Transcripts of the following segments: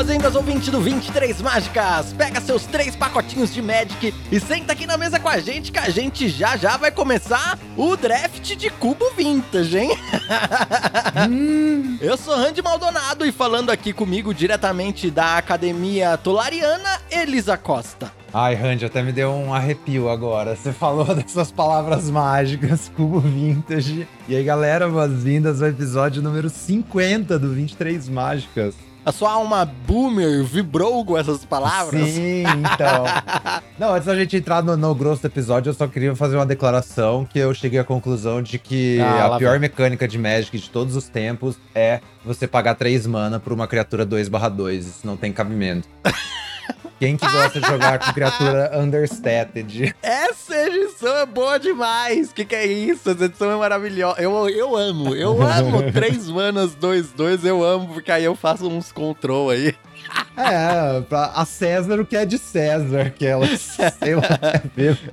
Boas-vindas, ouvinte do 23 Mágicas! Pega seus três pacotinhos de Magic e senta aqui na mesa com a gente que a gente já já vai começar o draft de cubo vintage, hein? Eu sou Randy Maldonado e falando aqui comigo diretamente da Academia Tolariana, Elisa Costa. Ai, Randy, até me deu um arrepio agora. Você falou dessas palavras mágicas, cubo vintage. E aí, galera, boas-vindas ao episódio número 50 do 23 Mágicas. A sua alma boomer vibrou com essas palavras? Sim, então. Não, antes da gente entrar no, no, grosso do episódio, eu só queria fazer uma declaração que eu cheguei à conclusão de que ah, a pior vem. mecânica de Magic de todos os tempos é você pagar 3 mana por uma criatura 2/2. Isso não tem cabimento. Quem que gosta de jogar com criatura understated? Essa edição é boa demais! Que que é isso? Essa edição é maravilhosa. Eu, eu amo, eu amo. Três manas, dois, dois, eu amo, porque aí eu faço uns control aí. É, pra a César o que é de César, que ela, sei lá,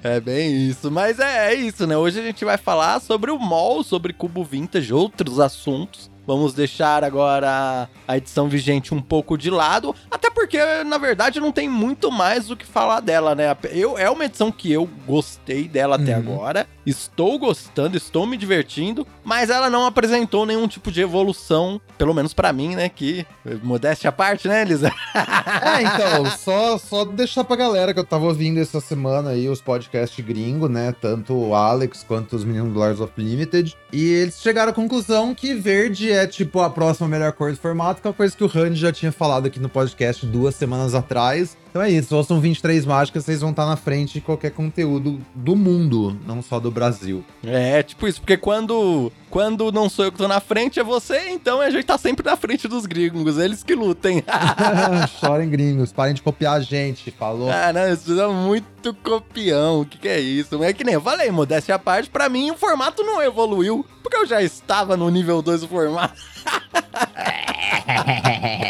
é, é bem isso. Mas é, é isso, né? Hoje a gente vai falar sobre o mall, sobre cubo vintage, outros assuntos. Vamos deixar agora a edição vigente um pouco de lado, até porque, na verdade, não tem muito mais o que falar dela, né? Eu, é uma edição que eu gostei dela até uhum. agora, estou gostando, estou me divertindo, mas ela não apresentou nenhum tipo de evolução, pelo menos para mim, né? Que, modéstia à parte, né, Elisa? é, então, só, só deixar pra galera que eu tava ouvindo essa semana aí os podcasts gringo, né? Tanto o Alex quanto os meninos do Lars of Limited, e eles chegaram à conclusão que verde é tipo a próxima melhor cor do formato, que é uma coisa que o Randy já tinha falado aqui no podcast duas semanas atrás. Então é isso, ouçam 23 mágicas, vocês vão estar na frente de qualquer conteúdo do mundo, não só do Brasil. É, tipo isso, porque quando quando não sou eu que tô na frente, é você, então a gente tá sempre na frente dos gringos, eles que lutem. Chorem gringos, parem de copiar a gente, falou. Ah, não, isso é muito copião, o que, que é isso? É que nem eu falei, modéstia à parte, pra mim o formato não evoluiu, porque eu já estava no nível 2 do formato.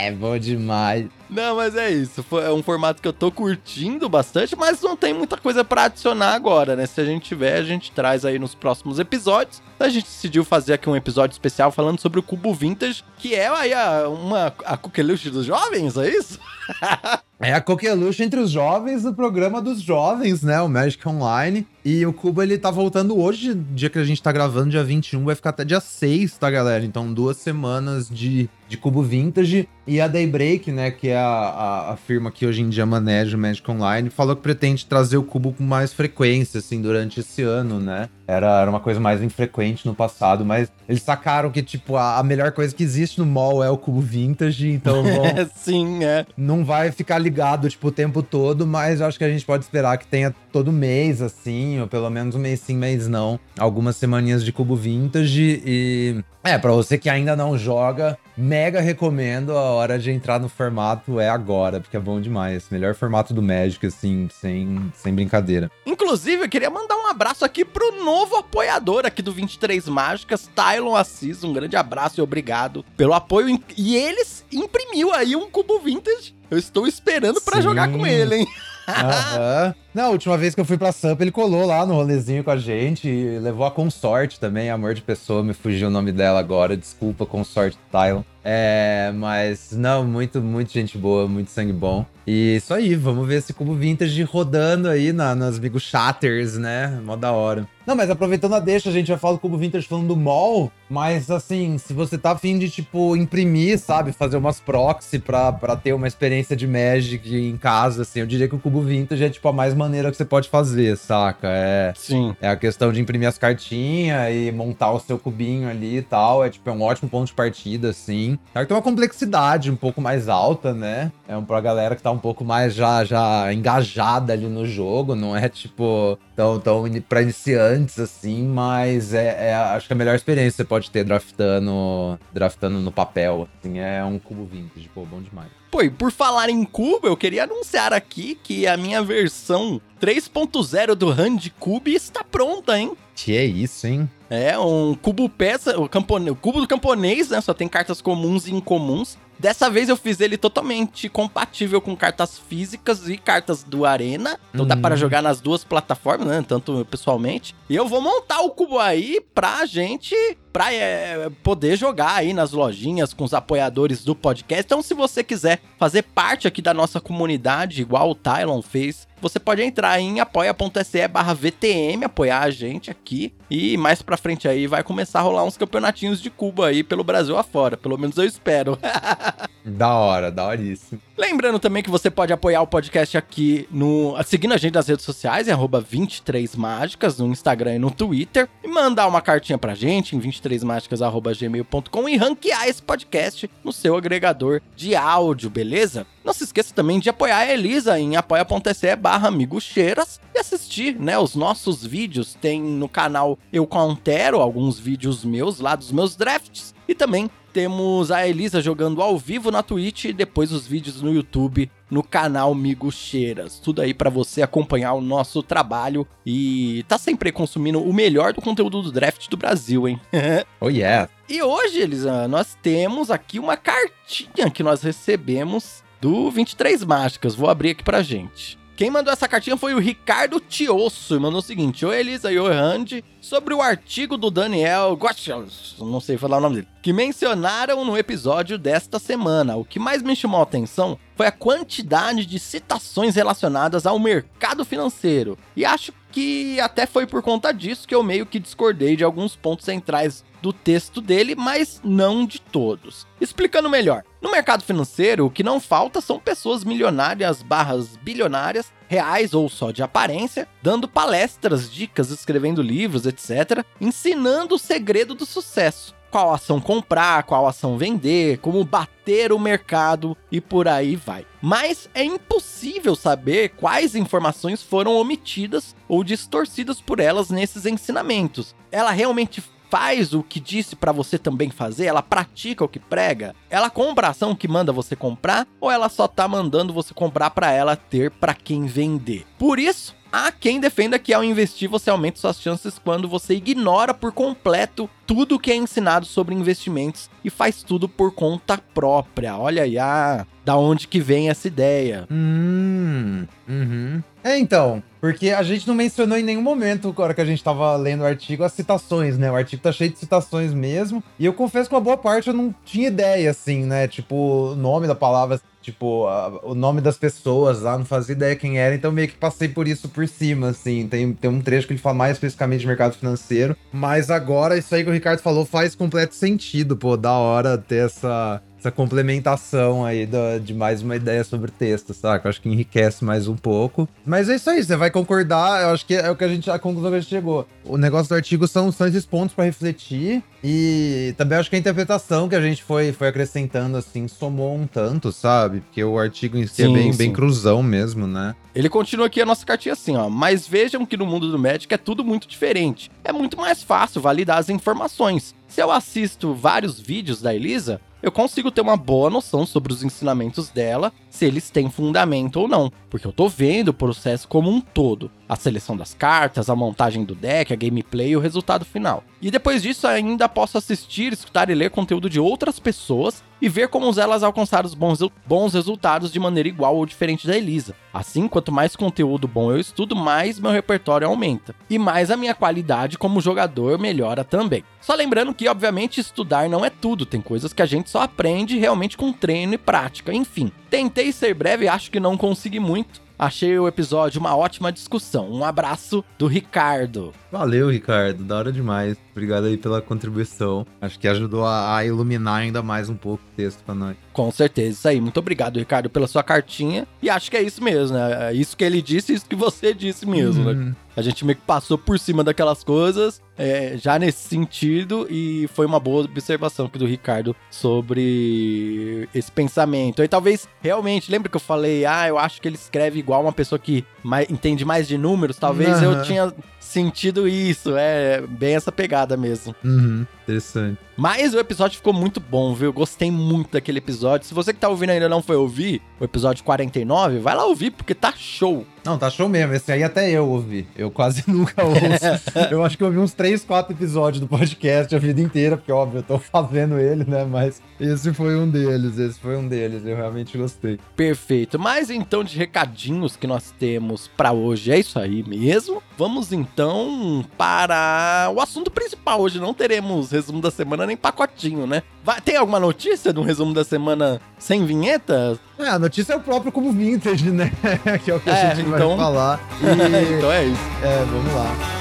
é, bom demais. Não, mas é isso. É um formato que eu tô curtindo bastante, mas não tem muita coisa para adicionar agora, né? Se a gente tiver, a gente traz aí nos próximos episódios. A gente decidiu fazer aqui um episódio especial falando sobre o Cubo Vintage, que é aí a, uma, a coqueluche dos jovens, é isso? É a coqueluche entre os jovens do programa dos jovens, né? O Magic Online. E o Cubo, ele tá voltando hoje, dia que a gente tá gravando, dia 21, vai ficar até dia 6, tá, galera? Então, duas semanas de, de Cubo Vintage. E a Daybreak, né, que é a, a, a firma que hoje em dia maneja o Magic Online, falou que pretende trazer o Cubo com mais frequência, assim, durante esse ano, né? Era, era uma coisa mais infrequente no passado, mas eles sacaram que, tipo, a, a melhor coisa que existe no mall é o Cubo Vintage, então vão... Sim, é. Não vai ficar ligado, tipo, o tempo todo, mas eu acho que a gente pode esperar que tenha todo mês, assim, ou pelo menos um mês sim, mês não. Algumas semaninhas de cubo vintage e. É, pra você que ainda não joga, mega recomendo. A hora de entrar no formato é agora, porque é bom demais. Melhor formato do Magic, assim, sem, sem brincadeira. Inclusive, eu queria mandar um abraço aqui pro novo apoiador aqui do 23 Mágicas, Tylon Assis. Um grande abraço e obrigado pelo apoio. E eles imprimiu aí um cubo vintage. Eu estou esperando para jogar com ele, hein? Aham. Na última vez que eu fui pra Sampa, ele colou lá no rolezinho com a gente. levou a consorte também, amor de pessoa, me fugiu o nome dela agora. Desculpa, consorte Tylon. É, mas não, muito, muito gente boa, muito sangue bom. E isso aí, vamos ver esse cubo vintage rodando aí na, nas Bigo Shatters, né? Mó da hora. Não, mas aproveitando a deixa, a gente vai falar do cubo vintage falando do mall, mas assim, se você tá afim de, tipo, imprimir, sabe, fazer umas proxy pra, pra ter uma experiência de Magic em casa, assim, eu diria que o cubo vintage é, tipo, a mais maneira que você pode fazer, saca? É, Sim. É a questão de imprimir as cartinhas e montar o seu cubinho ali e tal, é, tipo, é um ótimo ponto de partida, assim. Claro que tem uma complexidade um pouco mais alta, né? É um pra galera que tá um pouco mais já, já engajada ali no jogo, não é tipo tão, tão pra iniciantes assim, mas é, é, acho que é a melhor experiência que você pode ter draftando, draftando no papel, assim, é um cubo vintage, pô, bom demais. Pô, e por falar em cubo, eu queria anunciar aqui que a minha versão 3.0 do Hand Cube está pronta, hein? Que é isso, hein? É, um cubo peça, o, campone, o cubo do camponês, né? Só tem cartas comuns e incomuns. Dessa vez eu fiz ele totalmente compatível com cartas físicas e cartas do Arena. Então dá para Hum. jogar nas duas plataformas, né? Tanto pessoalmente. E eu vou montar o cubo aí pra gente pra é, poder jogar aí nas lojinhas com os apoiadores do podcast. Então, se você quiser fazer parte aqui da nossa comunidade, igual o Tylon fez, você pode entrar em apoia.se barra VTM, apoiar a gente aqui. E mais pra frente aí vai começar a rolar uns campeonatinhos de cubo aí pelo Brasil afora. Pelo menos eu espero. Da hora, da horíssimo. Lembrando também que você pode apoiar o podcast aqui no. seguindo a gente nas redes sociais, arroba 23mágicas, no Instagram e no Twitter. E mandar uma cartinha pra gente em 23mágicas.gmail.com e ranquear esse podcast no seu agregador de áudio, beleza? Não se esqueça também de apoiar a Elisa em apoia.se barra amigucheiras e assistir, né, os nossos vídeos. Tem no canal Eu Countero alguns vídeos meus lá dos meus drafts e também temos a Elisa jogando ao vivo na Twitch e depois os vídeos no YouTube no canal Migo Cheiras. Tudo aí pra você acompanhar o nosso trabalho e tá sempre consumindo o melhor do conteúdo do draft do Brasil, hein? Oh, yeah. E hoje, Elisa, nós temos aqui uma cartinha que nós recebemos do 23 Mágicas. Vou abrir aqui pra gente. Quem mandou essa cartinha foi o Ricardo Tiosso e mandou o seguinte: Oi, Elisa e oi, Randy, sobre o artigo do Daniel Gottschalk, não sei falar o nome dele, que mencionaram no episódio desta semana. O que mais me chamou a atenção foi a quantidade de citações relacionadas ao mercado financeiro. E acho que até foi por conta disso que eu meio que discordei de alguns pontos centrais do texto dele, mas não de todos. Explicando melhor, no mercado financeiro, o que não falta são pessoas milionárias barras bilionárias, reais ou só de aparência, dando palestras, dicas, escrevendo livros, etc., ensinando o segredo do sucesso. Qual ação comprar, qual ação vender, como bater o mercado e por aí vai. Mas é impossível saber quais informações foram omitidas ou distorcidas por elas nesses ensinamentos. Ela realmente faz o que disse pra você também fazer? Ela pratica o que prega? Ela compra a ação que manda você comprar ou ela só tá mandando você comprar pra ela ter pra quem vender? Por isso, há quem defenda que ao investir você aumenta suas chances quando você ignora por completo tudo o que é ensinado sobre investimentos e faz tudo por conta própria. Olha aí, ah, da onde que vem essa ideia? Hum, uhum. É, então, porque a gente não mencionou em nenhum momento, na hora que a gente tava lendo o artigo, as citações, né? O artigo tá cheio de citações mesmo. E eu confesso que uma boa parte eu não tinha ideia, assim, né? Tipo, o nome da palavra, tipo, a- o nome das pessoas lá, não fazia ideia quem era, então meio que passei por isso por cima, assim. Tem, tem um trecho que ele fala mais especificamente de mercado financeiro. Mas agora, isso aí que o Ricardo falou faz completo sentido, pô, da hora ter essa essa complementação aí da- de mais uma ideia sobre texto, saca? Eu acho que enriquece mais um pouco. Mas é isso aí, você vai concordar, eu acho que é o que a gente, a conclusão que a gente chegou. O negócio do artigo são, são esses pontos pra refletir e também acho que a interpretação que a gente foi, foi acrescentando, assim, somou um tanto, sabe? Porque o artigo em si é Sim, bem, sim. bem cruzão mesmo, né? Ele continua aqui a nossa cartinha assim, ó. Mas vejam que no mundo do Magic é tudo muito diferente. É muito mais fácil validar as informações. Se eu assisto vários vídeos da Elisa, eu consigo ter uma boa noção sobre os ensinamentos dela, se eles têm fundamento ou não. Porque eu tô vendo o processo como um todo. A seleção das cartas, a montagem do deck, a gameplay e o resultado final. E depois disso ainda posso assistir, escutar e ler conteúdo de outras pessoas e ver como elas alcançaram os bons, bons resultados de maneira igual ou diferente da Elisa. Assim, quanto mais conteúdo bom eu estudo, mais meu repertório aumenta. E mais a minha qualidade como jogador melhora também. Só lembrando que, obviamente, estudar não é tudo. Tem coisas que a gente só aprende realmente com treino e prática. Enfim, tentei ser breve, acho que não consegui muito. Achei o episódio uma ótima discussão. Um abraço do Ricardo. Valeu, Ricardo. Da hora demais. Obrigado aí pela contribuição. Acho que ajudou a, a iluminar ainda mais um pouco o texto pra nós. Com certeza, isso aí. Muito obrigado, Ricardo, pela sua cartinha. E acho que é isso mesmo, né? É Isso que ele disse, isso que você disse mesmo, né? Uhum. A gente meio que passou por cima daquelas coisas, é, já nesse sentido, e foi uma boa observação aqui do Ricardo sobre esse pensamento. E talvez, realmente, lembra que eu falei, ah, eu acho que ele escreve igual uma pessoa que mais- entende mais de números? Talvez eu Aham. tinha sentido isso, é bem essa pegada mesmo. Uhum. Interessante. Mas o episódio ficou muito bom, viu? Gostei muito daquele episódio. Se você que tá ouvindo ainda não foi ouvir o episódio 49, vai lá ouvir, porque tá show. Não, tá show mesmo. Esse aí até eu ouvi. Eu quase nunca ouço. eu acho que eu ouvi uns 3, 4 episódios do podcast a vida inteira, porque, óbvio, eu tô fazendo ele, né? Mas esse foi um deles, esse foi um deles. Eu realmente gostei. Perfeito. Mas então, de recadinhos que nós temos para hoje, é isso aí mesmo. Vamos então para o assunto principal. Hoje não teremos resumo da semana nem pacotinho, né? Vai, tem alguma notícia de um resumo da semana sem vinheta? É, a notícia é o próprio como vintage, né? que é o que é, a gente então... vai falar. E... então é isso. É, vamos lá.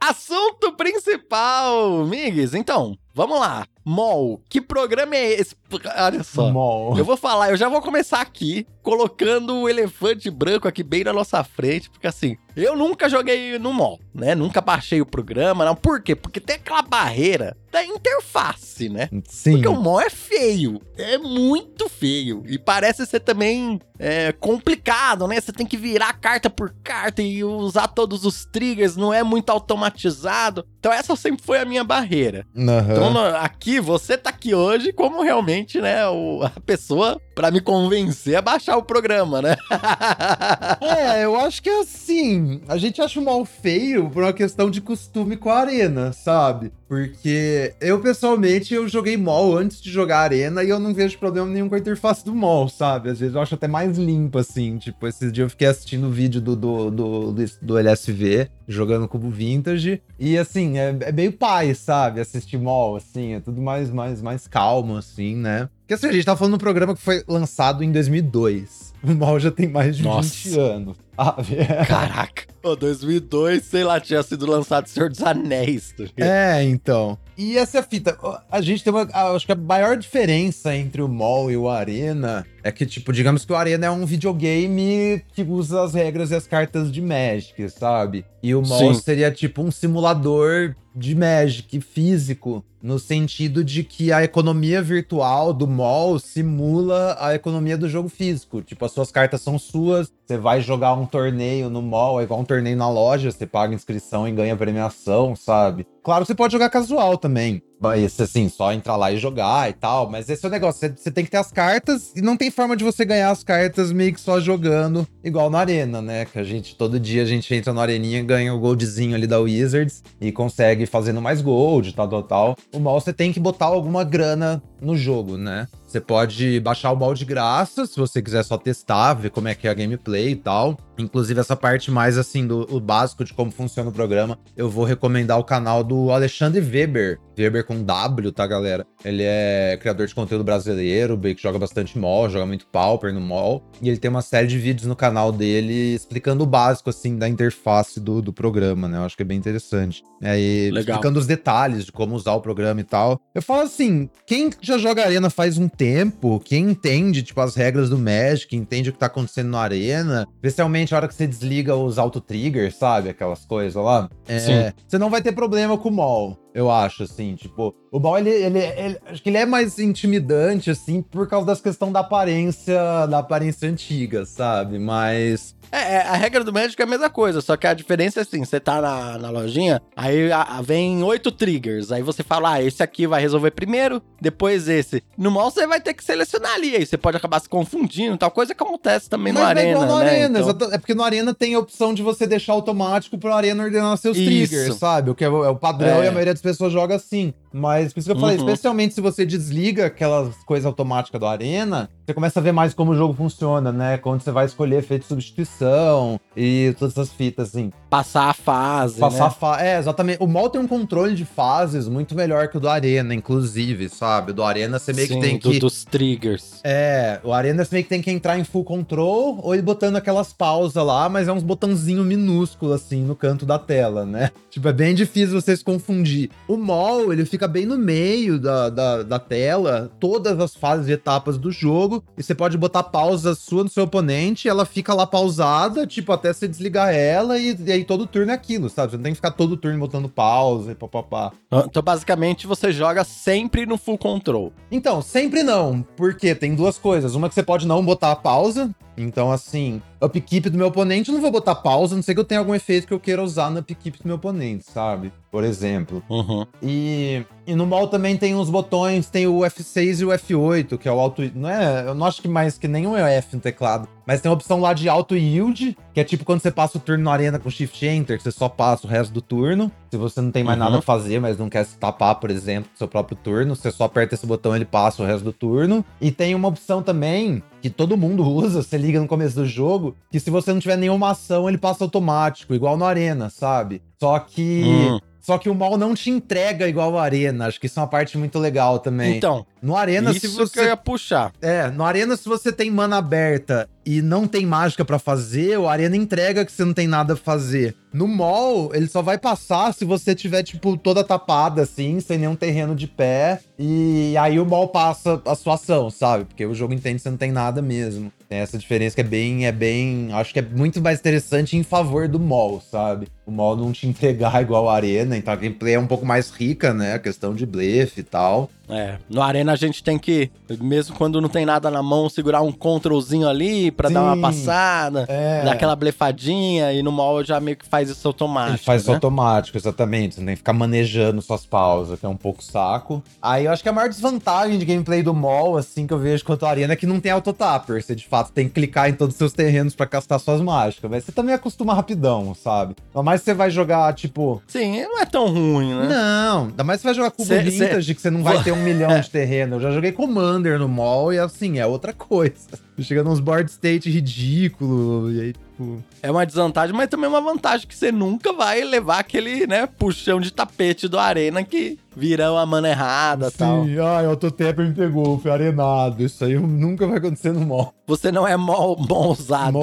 Assunto principal, Migs. Então, vamos lá. Mol, que programa é esse? Olha só. Mol. Eu vou falar, eu já vou começar aqui colocando o elefante branco aqui bem na nossa frente, porque assim, eu nunca joguei no Mol, né? Nunca baixei o programa, não. Por quê? Porque tem aquela barreira da interface, né? Sim. Porque o Mol é feio, é muito feio e parece ser também é, complicado, né? Você tem que virar carta por carta e usar todos os triggers, não é muito automatizado. Então essa sempre foi a minha barreira. Uhum. Então aqui, você tá aqui hoje como realmente, né, o, a pessoa para me convencer a baixar o programa, né? é, eu acho que é assim, a gente acha o mal feio por uma questão de costume com a arena, sabe? Porque eu, pessoalmente, eu joguei mall antes de jogar arena e eu não vejo problema nenhum com a interface do mall, sabe? Às vezes eu acho até mais limpa, assim. Tipo, esses dias eu fiquei assistindo o vídeo do, do, do, do LSV, jogando cubo vintage. E, assim, é, é meio pai, sabe? Assistir mall, assim. É tudo mais, mais, mais calmo, assim, né? Porque, assim, a gente tá falando de um programa que foi lançado em 2002. O mal já tem mais de Nossa. 20 anos. Caraca. Pô, 2002, sei lá, tinha sido lançado Senhor dos Anéis. Tá é, então. E essa é a fita. A gente tem uma. Acho que a maior diferença entre o mall e o Arena é que, tipo, digamos que o Arena é um videogame que usa as regras e as cartas de Magic, sabe? E o mall Sim. seria, tipo, um simulador de Magic físico, no sentido de que a economia virtual do mall simula a economia do jogo físico. Tipo, as suas cartas são suas, você vai jogar um torneio no mall, é igual um torneio na loja, você paga inscrição e ganha premiação, sabe? Claro, você pode jogar casual também. Mas, assim, só entrar lá e jogar e tal. Mas esse é o negócio. Você, tem que ter as cartas e não tem forma de você ganhar as cartas meio que só jogando, igual na Arena, né? Que a gente, todo dia, a gente entra na Areninha, ganha o goldzinho ali da Wizards e consegue fazendo mais gold, tal, tal, tal. O mal você tem que botar alguma grana no jogo, né? Você pode baixar o mal de graça, se você quiser só testar, ver como é que é a gameplay e tal. Inclusive, essa parte mais assim do básico de como funciona o programa, eu vou recomendar o canal do Alexandre Weber. Weber com W, tá, galera? Ele é criador de conteúdo brasileiro, que joga bastante mall, joga muito Pauper no mall. E ele tem uma série de vídeos no canal dele explicando o básico, assim, da interface do, do programa, né? Eu acho que é bem interessante. É, e explicando os detalhes de como usar o programa e tal. Eu falo assim, quem já joga Arena faz um tempo, quem entende, tipo, as regras do Magic, entende o que tá acontecendo na Arena, especialmente a hora que você desliga os auto-triggers, sabe? Aquelas coisas lá. É, você não vai ter problema com o mall eu acho, assim, tipo, o Ball, ele, ele, ele, acho que ele é mais intimidante, assim, por causa das questão da aparência, da aparência antiga, sabe? Mas é, é, a regra do Magic é a mesma coisa, só que a diferença é assim: você tá na, na lojinha, aí a, a, vem oito triggers. Aí você fala, ah, esse aqui vai resolver primeiro, depois esse. No mall você vai ter que selecionar ali, aí você pode acabar se confundindo, tal coisa que acontece também Mas no Arena. É igual no né? Arena, então... é porque no Arena tem a opção de você deixar automático pro Arena ordenar seus Isso. triggers, sabe? O que é o, é o padrão é. e a maioria das pessoas joga assim. Mas por isso que eu falei, uhum. especialmente se você desliga aquelas coisas automáticas do Arena, você começa a ver mais como o jogo funciona, né? Quando você vai escolher efeito de substituição e todas essas fitas, assim. Passar a fase. Passar né? a fase. É, exatamente. O mall tem um controle de fases muito melhor que o do Arena, inclusive, sabe? Do Arena você meio Sim, que tem do, que. Dos triggers. É, o Arena você meio que tem que entrar em full control ou ele botando aquelas pausas lá, mas é uns botãozinho minúsculo, assim, no canto da tela, né? Tipo, é bem difícil você se confundir. O mall, ele fica bem no meio da, da, da tela, todas as fases e etapas do jogo, e você pode botar pausa sua no seu oponente, ela fica lá pausada, tipo, até você desligar ela, e, e aí todo turno é aquilo, sabe? Você não tem que ficar todo turno botando pausa e papapá. Ah, então, basicamente, você joga sempre no full control. Então, sempre não, porque tem duas coisas. Uma que você pode não botar a pausa, Então, assim, upkeep do meu oponente, eu não vou botar pausa, a não sei que eu tenha algum efeito que eu queira usar no upkeep do meu oponente, sabe? Por exemplo. Uhum. E, e no mall também tem uns botões, tem o F6 e o F8, que é o auto. Não é. Eu não acho que mais que nenhum é F no teclado. Mas tem a opção lá de auto yield, que é tipo quando você passa o turno na arena com Shift Enter, que você só passa o resto do turno. Se você não tem mais Uhum. nada a fazer, mas não quer se tapar, por exemplo, do seu próprio turno, você só aperta esse botão ele passa o resto do turno. E tem uma opção também que todo mundo usa, você liga no começo do jogo, que se você não tiver nenhuma ação, ele passa automático, igual no Arena, sabe? Só que. Hum. Só que o mal não te entrega igual a Arena. Acho que isso é uma parte muito legal também. Então, no Arena, isso se que eu você. ia puxar. É, no Arena, se você tem mana aberta e não tem mágica pra fazer, o Arena entrega que você não tem nada pra fazer. No mall, ele só vai passar se você tiver, tipo, toda tapada, assim, sem nenhum terreno de pé. E aí o mall passa a sua ação, sabe? Porque o jogo entende que você não tem nada mesmo. Tem essa diferença que é bem, é bem. Acho que é muito mais interessante em favor do mall, sabe? O mall não te entregar igual a Arena, então a gameplay é um pouco mais rica, né? A questão de blefe e tal. É, no Arena a gente tem que, mesmo quando não tem nada na mão, segurar um controlzinho ali pra dar uma passada, É. dar aquela blefadinha, e no mall já meio que faz isso automático. Ele faz isso né? automático, exatamente. Você tem que ficar manejando suas pausas, que é um pouco saco. Aí eu acho que a maior desvantagem de gameplay do mall, assim, que eu vejo quanto a arena, é que não tem autotapper. Você de fato tem que clicar em todos os seus terrenos pra castar suas mágicas. Mas você também acostuma rapidão, sabe? Ainda mais você vai jogar, tipo. Sim, não é tão ruim, né? Não, ainda mais você vai jogar cubo Cê- vintage, que você não vai ter um milhão de terreno. Eu já joguei Commander no mall e assim, é outra coisa. Chega nos board state ridículo, e aí, tipo. É uma desvantagem, mas também é uma vantagem que você nunca vai levar aquele, né, puxão de tapete do Arena que vira uma mana errada e tal. Sim, ai, o Autotapper me pegou, fui arenado. Isso aí nunca vai acontecer no mall. Você não é. Mall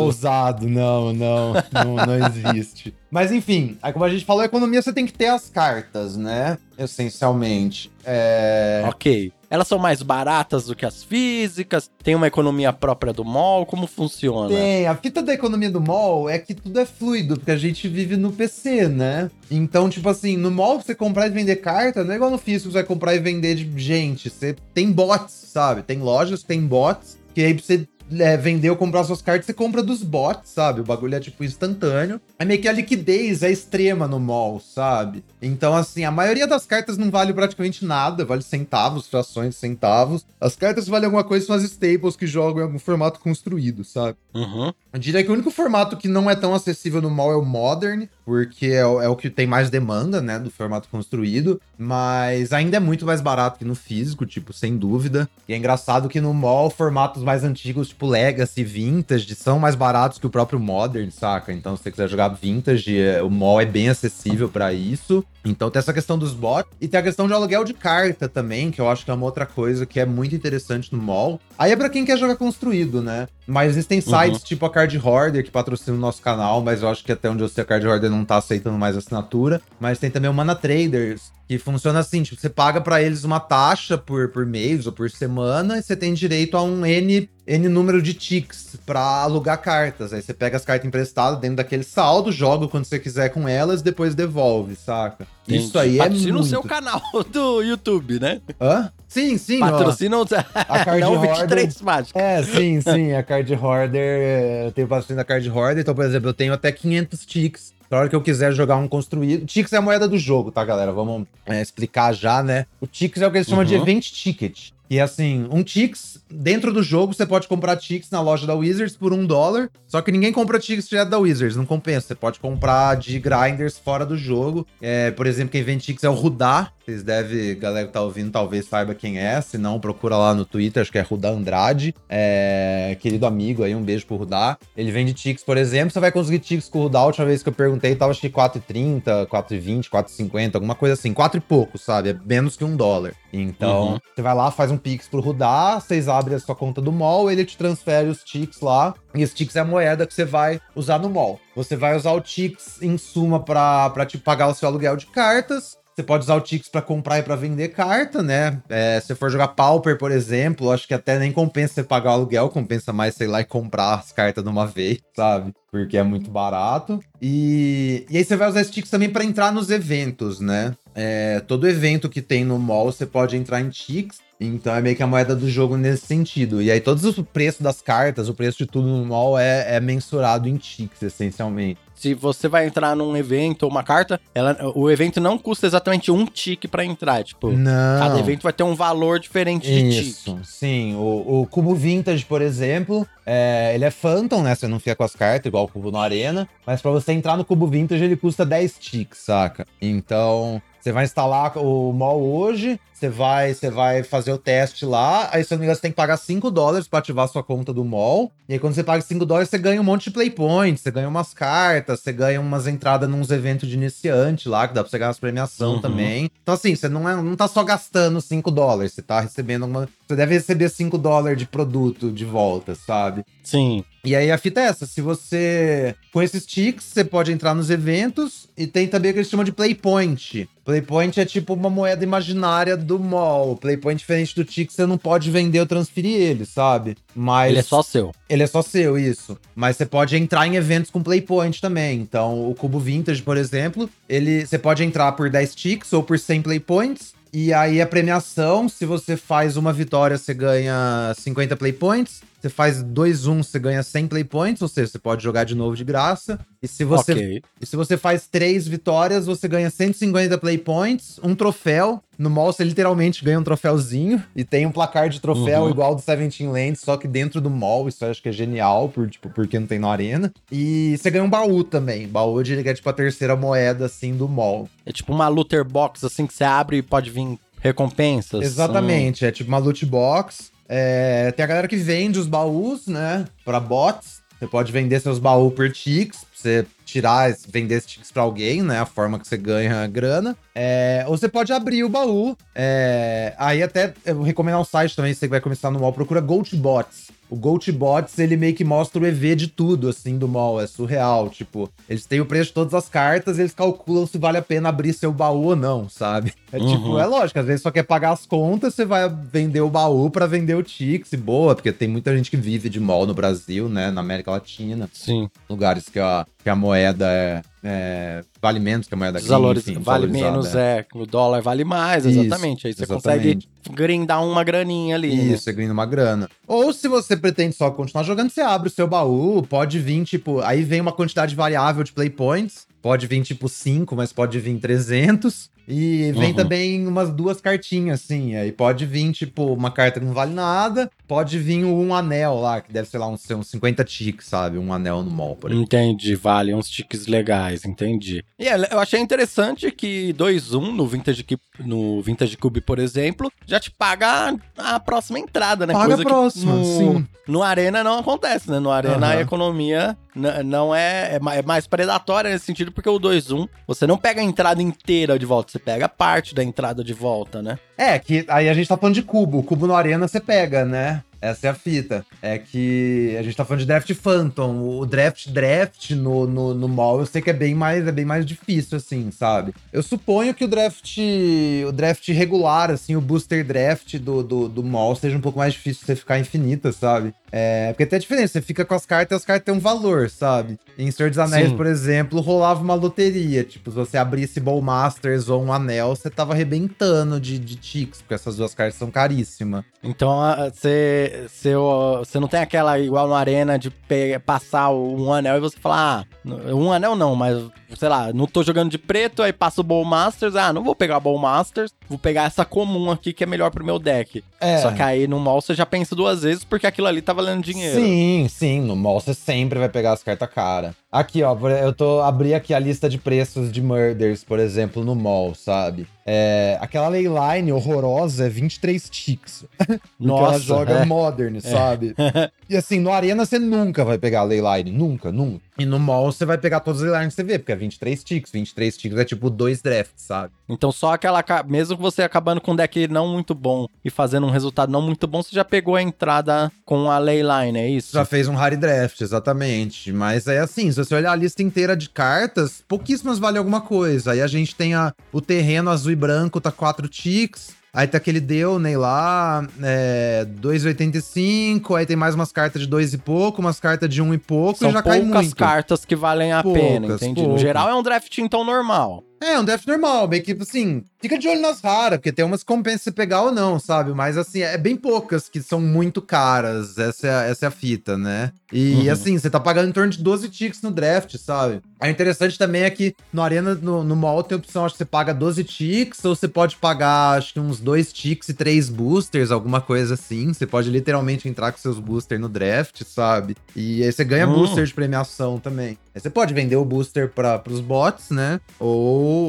usado, não, não, não, não existe. Mas enfim, aí como a gente falou, a economia você tem que ter as cartas, né? Essencialmente. É. Ok. Elas são mais baratas do que as físicas? Tem uma economia própria do mall? Como funciona? Tem, a fita da economia do mall é que tudo é fluido, porque a gente vive no PC, né? Então, tipo assim, no mall você comprar e vender carta, não é igual no físico, você vai comprar e vender de gente. Você tem bots, sabe? Tem lojas, tem bots, que aí você é, ou comprar suas cartas, você compra dos bots, sabe? O bagulho é tipo instantâneo. É meio que a liquidez é extrema no mall, sabe? Então, assim, a maioria das cartas não vale praticamente nada, vale centavos, frações de centavos. As cartas valem alguma coisa são as staples que jogam em algum formato construído, sabe? Uhum. Eu diria que o único formato que não é tão acessível no mall é o Modern, porque é o, é o que tem mais demanda, né, do formato construído, mas ainda é muito mais barato que no físico, tipo, sem dúvida. E é engraçado que no mall, formatos mais antigos, tipo Legacy, Vintage, são mais baratos que o próprio Modern, saca? Então, se você quiser jogar Vintage, é- o mall é bem acessível pra isso. Então tem essa questão dos bots e tem a questão de aluguel de carta também, que eu acho que é uma outra coisa que é muito interessante no mall. Aí é pra quem quer jogar construído, né? Mas existem sites tipo a Card Hoarder que patrocina o nosso canal, mas eu acho que até onde eu sei a Card Hoarder não tá aceitando mais assinatura. Mas tem também o Mana Traders, que funciona assim, tipo, você paga pra eles uma taxa por, por mês ou por semana e você tem direito a um N, N número de ticks pra alugar cartas. Aí você pega as cartas emprestadas dentro daquele saldo, joga quando você quiser com elas, depois devolve, saca? Isso aí é Patrocina muito... o seu canal do YouTube, né? Hã? Sim, sim, ó. Patrocina o... Card não Hoarder- 23 mágicas. É, sim, sim, a Card Hoarder, é, eu tenho patrocínio da Card Hoarder, então, por exemplo, eu tenho até 500 ticks. Pra hora que eu quiser jogar um construído. Ticks é a moeda do jogo, tá, galera? Vamos é, explicar já, né? O Ticks é o que eles chamam de Uhum. Event Ticket. E assim, um Tix, dentro do jogo, você pode comprar Tix na loja da Wizards por um dólar. Só que ninguém compra Tix direto da Wizards, não compensa. Você pode comprar de grinders fora do jogo. É, por exemplo, quem vende Tix é o Rudá. Vocês devem, galera que tá ouvindo, talvez saiba quem é. Se não, procura lá no Twitter, acho que é Rudá Andrade. É, querido amigo aí, um beijo pro Rudá. Ele vende Tix, por exemplo. Você vai conseguir Tix com o Rudá. A última vez que eu perguntei, tava acho que 4,30, 4,20, 4,50, alguma coisa assim. 4 e pouco, sabe? É menos que um dólar. Então, Uhum. você vai lá, faz um Pix pro Rudá, vocês abrem a sua conta do mall, ele te transfere os Tix lá. E esse Tix é a moeda que você vai usar no mall. Você vai usar o Tix em suma pra te pagar o seu aluguel de cartas. Você pode usar o Tix pra comprar e pra vender carta, né? É, se for jogar Pauper, por exemplo, acho que até nem compensa você pagar o aluguel, compensa mais, sei lá, e comprar as cartas de uma vez, sabe? Porque é muito barato. E, e aí você vai usar esse Tix também pra entrar nos eventos, né? É, todo evento que tem no mall, você pode entrar em Tix. Então é meio que a moeda do jogo nesse sentido. E aí todos os preços das cartas, o preço de tudo no mall é, é mensurado em ticks, essencialmente. Se você vai entrar num evento ou uma carta, ela, o evento não custa exatamente um tique pra entrar. Tipo, Não. cada evento vai ter um valor diferente de tique. Isso, sim. O, o cubo vintage, por exemplo, é, ele é phantom, né? Você não fica com as cartas, igual o cubo na arena. Mas pra você entrar no cubo vintage, ele custa 10 ticks, saca? Então, você vai instalar o mall hoje, você vai, você vai fazer o teste lá, aí se não me engano, você tem que pagar 5 dólares pra ativar a sua conta do mall. E aí, quando você paga 5 dólares, você ganha um monte de play points, você ganha umas cartas, você ganha umas entradas nos eventos de iniciante lá, que dá pra você ganhar as premiação Uhum. também. Então, assim, você não, é, não tá só gastando 5 dólares, você tá recebendo uma. Você deve receber 5 dólares de produto de volta, sabe? Sim. E aí a fita é essa, se você. Com esses ticks, você pode entrar nos eventos e tem também o que eles chamam de Playpoint. Playpoint é tipo uma moeda imaginária do mall. Playpoint, diferente do tick, você não pode vender ou transferir ele, sabe? Mas. Ele é só seu. Ele é só seu, isso. Mas você pode entrar em eventos com Playpoint também. Então, o Cubo Vintage, por exemplo, ele você pode entrar por 10 ticks ou por 100 Playpoints. E aí a premiação, se você faz uma vitória, você ganha 50 Playpoints. Você faz 2-1, você ganha 100 Playpoints, ou seja, você pode jogar de novo de graça. E se você Ok. e se você faz três vitórias, você ganha 150 play points, um troféu. No mall, você literalmente ganha um troféuzinho. E tem um placar de troféu Uhum. igual do Seventeen Lands, só que dentro do mall. Isso eu acho que é genial, por, tipo, porque não tem na arena. E você ganha um baú também. Baú de que é tipo a terceira moeda, assim, do mall. É tipo uma looter box, assim, que você abre e pode vir recompensas. Exatamente, é tipo uma loot box. É, tem a galera que vende os baús, né, pra bots. Você pode vender seus baús por ticks, pra você tirar, vender esses ticks pra alguém, né, a forma que você ganha a grana. É, ou você pode abrir o baú. é, aí até eu vou recomendar um site também, se você vai começar no mall, procura GoToBots. O GoToBots, ele meio que mostra o EV de tudo, assim, do mall. É surreal. Tipo, eles têm o preço de todas as cartas, eles calculam se vale a pena abrir seu baú ou não, sabe? É Uhum. tipo, é lógico, às vezes só quer pagar as contas, você vai vender o baú pra vender o Tix, e boa, porque tem muita gente que vive de mall no Brasil, né, na América Latina, Sim. lugares que a, que a moeda é, é- vale menos que a moeda Os valores enfim, vale menos, é. O dólar vale mais, Isso, exatamente. Aí você exatamente. consegue grindar uma graninha ali. né? Isso, você ganha uma grana. Ou se você pretende só continuar jogando, você abre o seu baú, pode vir, tipo, aí vem uma quantidade variável de play points, pode vir tipo 5, mas pode vir 300. E vem Uhum. também umas duas cartinhas, assim. Aí pode vir, tipo, uma carta que não vale nada. Pode vir um anel lá, que deve ser lá uns, ser uns 50 ticks, sabe? Um anel no mall, por exemplo. Entendi, vale uns tiques legais, entendi. E é, eu achei interessante que 2-1 no Vintage, Cube, no Vintage Cube, por exemplo, já te paga a próxima entrada, né? Paga a que próxima, no, sim. No Arena não acontece, né? No Arena a Aham. economia não é, é é mais predatória nesse sentido, porque o 2-1, você não pega a entrada inteira de volta, você pega parte da entrada de volta, né? É, que aí a gente tá falando de cubo. O cubo no Arena você pega, né? Essa é a fita. É que a gente tá falando de draft Phantom. O draft draft no, no, no mall eu sei que é bem mais é bem mais difícil, assim, sabe? Eu suponho que o draft. O draft regular, assim, o booster draft do, do, do mall seja um pouco mais difícil você ficar infinita, sabe? É, porque tem a diferença, você fica com as cartas e as cartas têm um valor, sabe? Em Senhor dos Anéis, Sim. por exemplo, rolava uma loteria. Tipo, se você abrisse Ball Masters ou um anel, você tava arrebentando de, de ticks, porque essas duas cartas são caríssimas. Então, você você não tem aquela, igual no Arena, de passar um anel e você falar, ah, um anel não, mas, sei lá, não tô jogando de preto, aí passa o Bowl Masters, ah, não vou pegar Bowl Masters, vou pegar essa comum aqui que é melhor pro meu deck. É. Só que aí no mall você já pensa duas vezes porque aquilo ali tá valendo dinheiro. Sim, sim, no mall você sempre vai pegar as cartas cara. Aqui, ó, eu tô abri aqui a lista de preços de murders, por exemplo, no mall, sabe? É, aquela leyline horrorosa é 23 ticks. Nossa, ela joga é. modern, sabe? e assim, no Arena você nunca vai pegar a leyline, nunca, nunca. E no mall você vai pegar todas as leylines que você vê, porque é 23 ticks. 23 ticks é tipo dois drafts, sabe? Então só aquela. Mesmo você acabando com um deck não muito bom e fazendo um resultado não muito bom, você já pegou a entrada com a Leyline, é isso? Já fez um rare draft, exatamente. Mas é assim, se você olhar a lista inteira de cartas, pouquíssimas valem alguma coisa. Aí a gente tem a, o terreno azul e branco, tá 4 ticks. Aí tá aquele Deoney lá, é, 2,85. Aí tem mais umas cartas de 2 e pouco, umas cartas de 1 um e pouco São e já cai poucas muito. cartas que valem a Poucas, pena, entendi. No poucas. geral é um draft então normal. É, um draft normal, bem que, assim, fica de olho nas raras, porque tem umas que compensa você pegar ou não, sabe? Mas, assim, é bem poucas que são muito caras, essa é, a- essa é a fita, né? E, Uhum. assim, você tá pagando em torno de 12 ticks no draft, sabe? O interessante também é que no Arena, no, no mall, tem a opção, acho que você paga 12 ticks, ou você pode pagar, acho que uns 2 ticks e 3 boosters, alguma coisa assim. Você pode literalmente entrar com seus boosters no draft, sabe? E aí você ganha Hum. booster de premiação também. Aí você pode vender o booster para os bots, né? Ou,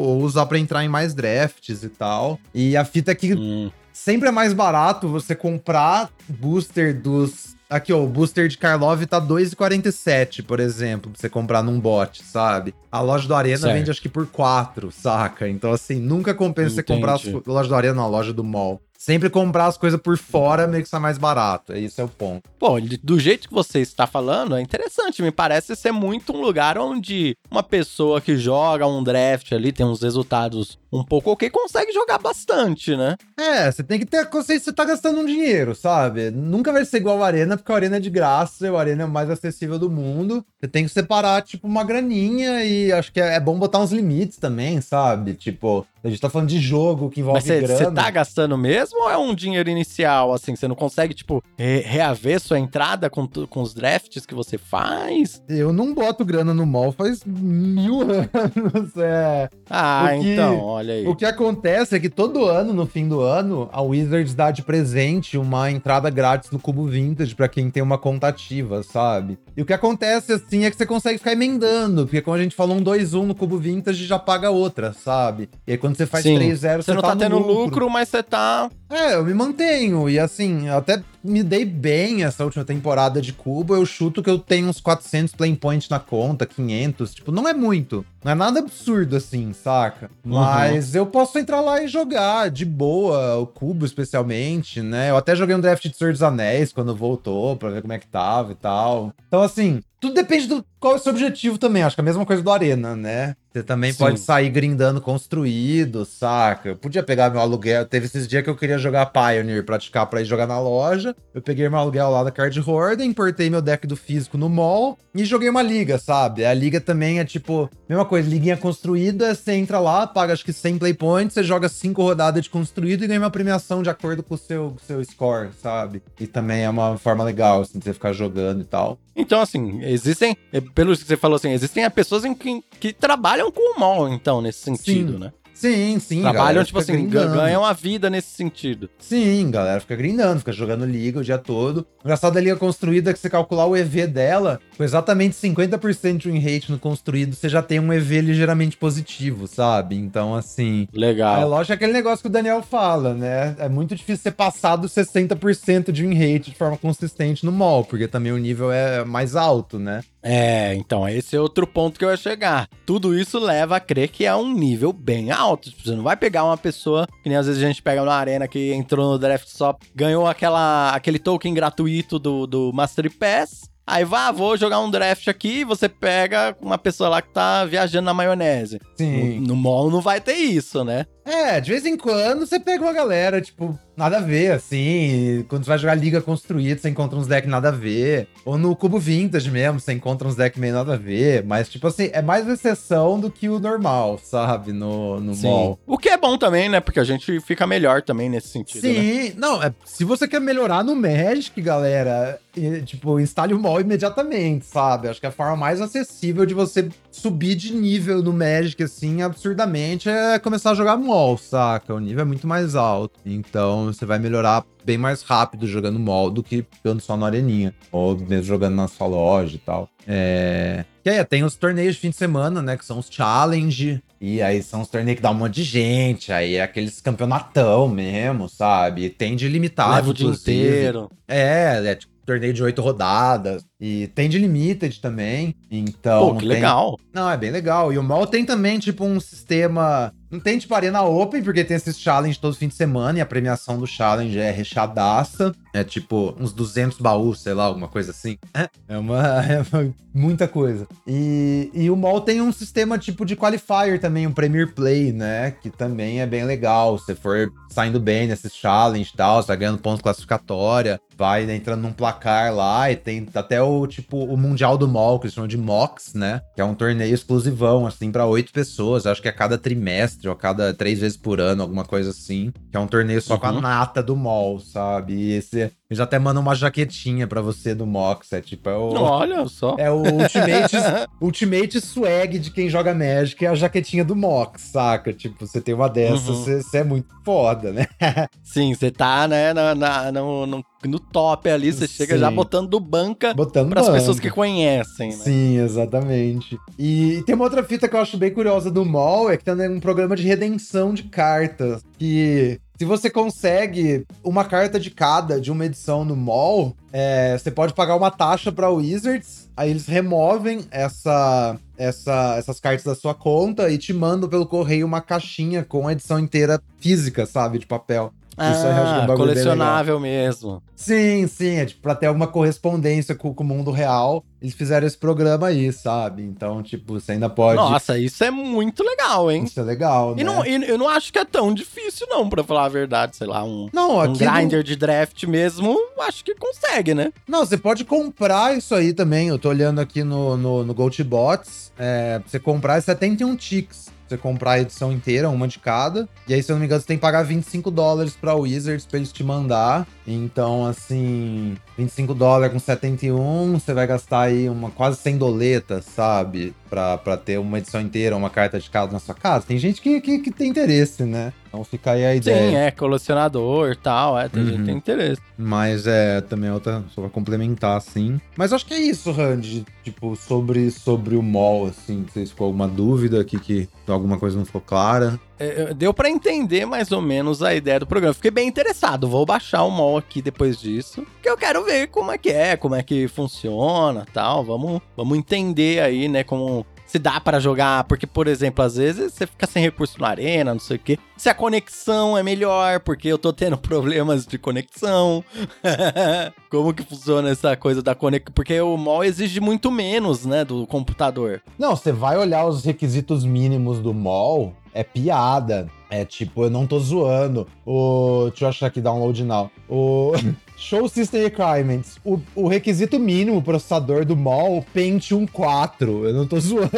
ou usar pra entrar em mais drafts e tal. E a fita é que Hum. sempre é mais barato você comprar booster dos. Aqui, ó, o booster de Karlov tá 2,47, por exemplo, pra você comprar num bot, sabe? A loja do Arena Certo. vende acho que por 4, saca? Então, assim, nunca compensa você comprar Entendi. co- loja do Arena, não, a loja do mall. Sempre comprar as coisas por fora meio que sai mais barato. Esse é o ponto. Bom, do jeito que você está falando, é interessante. Me parece ser muito um lugar onde uma pessoa que joga um draft ali, tem uns resultados um pouco ok, consegue jogar bastante, né? É, você tem que ter a consciência que você tá gastando um dinheiro, sabe? Nunca vai ser igual o Arena, porque o Arena é de graça, e o Arena é o mais acessível do mundo. Você tem que separar, tipo, uma graninha e acho que é, é bom botar uns limites também, sabe? Tipo, a gente tá falando de jogo que envolve Mas você grana. tá gastando mesmo ou é um dinheiro inicial, assim? Você não consegue, tipo, re- reaver sua entrada com, com os drafts que você faz? Eu não boto grana no mall faz mil anos, é... Ah, O que- então, olha aí. O que acontece é que todo ano, no fim do ano, a Wizards dá de presente uma entrada grátis no Cubo Vintage pra quem tem uma conta ativa, sabe? E o que acontece, assim, é que você consegue ficar emendando, porque quando a gente fala um 2-1 no Cubo Vintage, já paga outra, sabe? E aí quando você faz Sim. 3-0, Você não tá, no tendo lucro. mas você tá. É, eu me mantenho. E assim, eu até me dei bem essa última temporada de Cubo. Eu chuto que eu tenho uns 400 play points na conta, 500. Tipo, não é muito. Não é nada absurdo assim, saca? Uhum. Mas eu posso entrar lá e jogar de boa, o Cubo especialmente, né? Eu até joguei um draft de Senhor dos Anéis quando voltou, pra ver como é que tava e tal. Então, assim, tudo depende do qual é o seu objetivo também. Acho que é a mesma coisa do Arena, né? Você também Sim. pode sair grindando construído, saca? Eu podia pegar meu aluguel. Teve esses dias que eu queria jogar Pioneer, praticar pra ir jogar na loja. Eu peguei meu aluguel lá da Card Horde, importei meu deck do físico no mall e joguei uma liga, sabe? A liga também é tipo, mesma coisa, liguinha construída, você entra lá, paga acho que 100 play points, você joga 5 rodadas de construído e ganha uma premiação de acordo com o seu, seu score, sabe? E também é uma forma legal, assim, de você ficar jogando e tal. Então, assim, existem, pelo que você falou assim, existem pessoas em que, que trabalham com o mall, então, nesse sentido, Sim. né? Sim, sim. Trabalham, tipo assim, grindando. ganham a vida nesse sentido. Sim, galera fica grindando, fica jogando liga o dia todo. O engraçado da liga construída é que você calcular o EV dela, com exatamente 50% de win rate no construído, você já tem um EV ligeiramente positivo, sabe? Então, assim. É Legal. lógico aquele negócio que o Daniel fala, né? É muito difícil ser passado dos 60% de win rate de forma consistente no mall, porque também o nível é mais alto, né? É, então, esse é outro ponto que eu ia chegar. Tudo isso leva a crer que é um nível bem alto. Tipo, Você não vai pegar uma pessoa, que nem às vezes a gente pega na arena que entrou no draft só, ganhou aquela, aquele token gratuito do, do Mastery Pass. Aí vá, vou jogar um draft aqui, você pega uma pessoa lá que tá viajando na maionese. Sim. No, no mall não vai ter isso, né? É, de vez em quando você pega uma galera, tipo, nada a ver, assim. Quando você vai jogar Liga Construída, você encontra uns decks nada a ver. Ou no Cubo Vintage mesmo, você encontra uns decks meio nada a ver. Mas, tipo assim, é mais exceção do que o normal, sabe? No, no mall. O que é bom também, né? Porque a gente fica melhor também nesse sentido, né? Sim, não, é, se você quer melhorar no Magic, galera, e, tipo, instale o mall imediatamente, sabe? Acho que a forma mais acessível de você subir de nível no Magic, assim, absurdamente, é começar a jogar mall, saca? O nível é muito mais alto. Então, você vai melhorar bem mais rápido jogando mall do que jogando só na areninha. Ou mesmo jogando na sua loja e tal. É... E aí, tem os torneios de fim de semana, né? Que são os challenge. E aí são os torneios que dá um monte de gente. Aí é aqueles campeonatão mesmo, sabe? Tem de limitado. Leva o dia inteiro. É, é tipo torneio de oito rodadas. E tem de limited também. Então. Pô, que tem- legal. Não, é bem legal. E o mall tem também, tipo, um sistema. Não tem tipo Arena Open, porque tem esses challenge todo fim de semana e a premiação do challenge é rechadaça. É tipo uns 200 baús, sei lá, alguma coisa assim. É, é uma, é uma- muita coisa. E, e o mall tem um sistema tipo de qualifier também, um Premier Play, né? Que também é bem legal. Se for saindo bem nesses challenge e tal, você vai ganhando pontos classificatória, vai entrando num placar lá e tem até o tipo o Mundial do Mall, que eles chamam de MOX, né? Que é um torneio exclusivão, assim, pra oito pessoas. Acho que a cada trimestre ou a cada três vezes por ano, alguma coisa assim. Que é um torneio só com a Uhum. nata do mall, sabe? E esse. Eles até mandam uma jaquetinha pra você do Mox. É tipo, é o. Olha só. É o Ultimate, Ultimate Swag de quem joga Magic, é a jaquetinha do Mox, saca? Tipo, você tem uma dessas, Uhum. você você é muito foda, né? Sim, você tá, né, na, na- no, no, no top ali, você chega Sim. já botando do banca Botando pras banca. pessoas que conhecem, né? Sim, exatamente. E tem uma outra fita que eu acho bem curiosa do mall, é que tem um programa de redenção de cartas, que se você consegue uma carta de cada de uma edição no mall, é, você pode pagar uma taxa pra Wizards, aí eles removem essa, essa, essas cartas da sua conta e te mandam pelo correio uma caixinha com a edição inteira física, sabe, de papel. É um Ah, bem colecionável mesmo. Sim, sim, é tipo, pra ter alguma correspondência com, com o mundo real, eles fizeram esse programa aí, sabe? Então, tipo, você ainda pode. Nossa, isso é muito legal, hein? Isso é legal, né? E, não, e eu não acho que é tão difícil, não, pra falar a verdade. Sei lá, um, Não, um grinder de draft mesmo, acho que consegue, né? Não, você pode comprar isso aí também. Eu tô olhando aqui no, no, no GoToBots. É, pra você comprar é 71 ticks. Você comprar a edição inteira, uma de cada. E aí, se eu não me engano, você tem que pagar 25 dólares pra Wizards pra eles te mandar. Então, assim, 25 dólares com 71, você vai gastar aí uma quase 100 doletas, sabe? Pra, pra ter uma edição inteira, uma carta de cada na sua casa. Tem gente que, que, que tem interesse, né? Então fica aí a ideia. Sim, é colecionador e tal, é, tem gente que Uhum. tem interesse. Mas é também outra, só pra complementar, assim. Mas acho que é isso, Randy. Tipo, sobre, sobre o mall, assim. Se ficou alguma dúvida aqui, que alguma coisa não ficou clara. É, deu pra entender mais ou menos a ideia do programa. Fiquei bem interessado. Vou baixar o mall aqui depois disso, porque eu quero ver como é que é, como é que funciona, tal. Vamos, vamos entender aí, né, como se dá pra jogar, porque por exemplo, às vezes você fica sem recurso na arena, não sei o quê. Se a conexão é melhor, porque eu tô tendo problemas de conexão. como que funciona essa coisa da conexão? Porque o mall exige muito menos, né, do computador. Não, você vai olhar os requisitos mínimos do mall, é piada. É tipo, eu não tô zoando. O. Deixa eu achar aqui, download now. O. Show System Requirements. O, o requisito mínimo processador do mall, Pentium 4. Eu não tô zoando.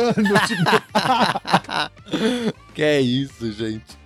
tipo, que é isso, gente.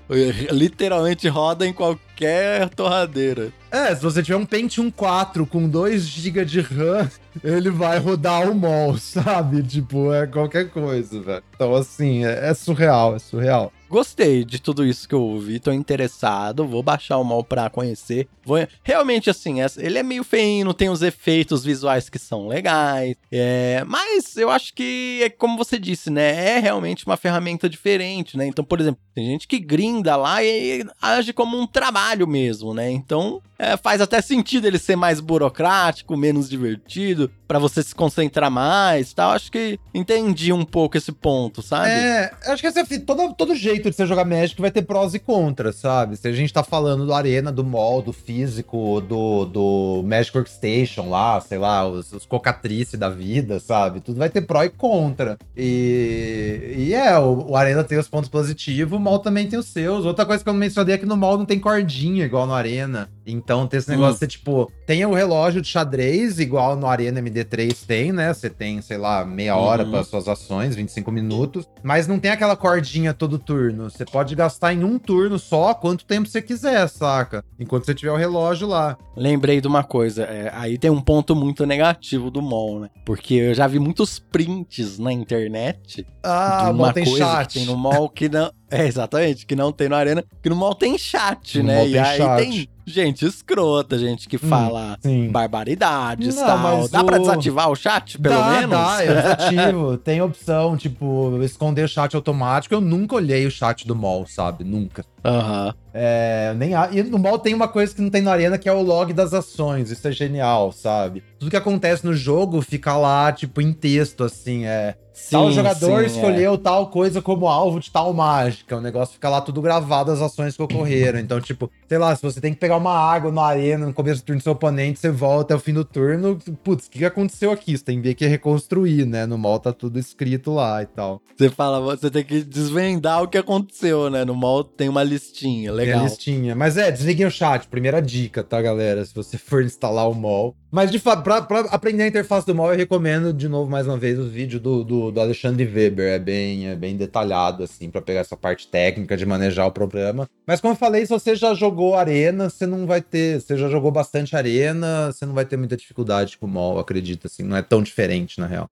Literalmente roda em qualquer torradeira. É, se você tiver um Pentium 4 com 2 GB de RAM, ele vai rodar o mall, sabe? Tipo, é qualquer coisa, velho. Então, assim, é, é surreal, é surreal. Gostei de tudo isso que eu ouvi, tô interessado, vou baixar o mal pra conhecer. Vou... Realmente, assim, ele é meio feinho, tem os efeitos visuais que são legais, é... mas eu acho que, é como você disse, né, é realmente uma ferramenta diferente, né? Então, por exemplo, tem gente que grinda lá e age como um trabalho mesmo, né? Então, é, faz até sentido ele ser mais burocrático, menos divertido, pra você se concentrar mais tal. Acho que entendi um pouco esse ponto, sabe? É, acho que é fi- todo, todo jeito de você jogar Magic vai ter prós e contras, sabe? Se a gente tá falando do Arena, do mall, do físico, do, do Magic Workstation lá, sei lá, os, os cocatrice da vida, sabe? Tudo vai ter pró e contra. E, e é, o, o Arena tem os pontos positivos, mall também tem os seus. Outra coisa que eu mencionei é que no mall não tem cordinha igual no Arena. Então tem esse negócio Hum. de, tipo, tem o relógio de xadrez, igual no Arena MD3 tem, né? Você tem, sei lá, meia hora Uhum. para suas ações, 25 minutos. Mas não tem aquela cordinha todo turno. Você pode gastar em um turno só quanto tempo você quiser, saca? Enquanto você tiver o relógio lá. Lembrei de uma coisa, é, aí tem um ponto muito negativo do mall, né? Porque eu já vi muitos prints na internet Ah, de uma tem coisa chat. que tem no mall que não. É, exatamente, que não tem no Arena, que no mall tem chat, No né? mall e tem aí chat. tem gente escrota, gente que fala Sim. barbaridades Não, tal. mas Dá pra o- desativar o chat, pelo dá, menos? Dá, é desativo. tem opção, tipo, esconder o chat automático. Eu nunca olhei o chat do mall, sabe? Nunca. Aham. Uhum. É, nem há, e no mal tem uma coisa que não tem na arena, que é o log das ações. Isso é genial, sabe? Tudo que acontece no jogo fica lá, tipo, em texto, assim. É, Sim, tal jogador sim, escolheu é. tal coisa como alvo de tal mágica. O negócio fica lá tudo gravado, as ações que ocorreram. Então, tipo, sei lá, se você tem que pegar uma água na arena no começo do turno do seu oponente, você volta até o fim do turno. Putz, o que aconteceu aqui? Você tem que ver que reconstruir, né? No mal tá tudo escrito lá e tal. Você fala, você tem que desvendar o que aconteceu, né? No mal tem uma listinha, legal. Listinha. Mas é, desliguem o chat. Primeira dica, tá, galera? Se você for instalar o mall. Mas, de fato, pra, pra, aprender a interface do mall, eu recomendo, de novo, mais uma vez, os vídeos do, do, do Alexandre Weber. É bem, é bem detalhado, assim, para pegar essa parte técnica de manejar o programa. Mas, como eu falei, se você já jogou Arena, você não vai ter... Você já jogou bastante Arena, você não vai ter muita dificuldade com o mall, acredito, assim. Não é tão diferente, na real.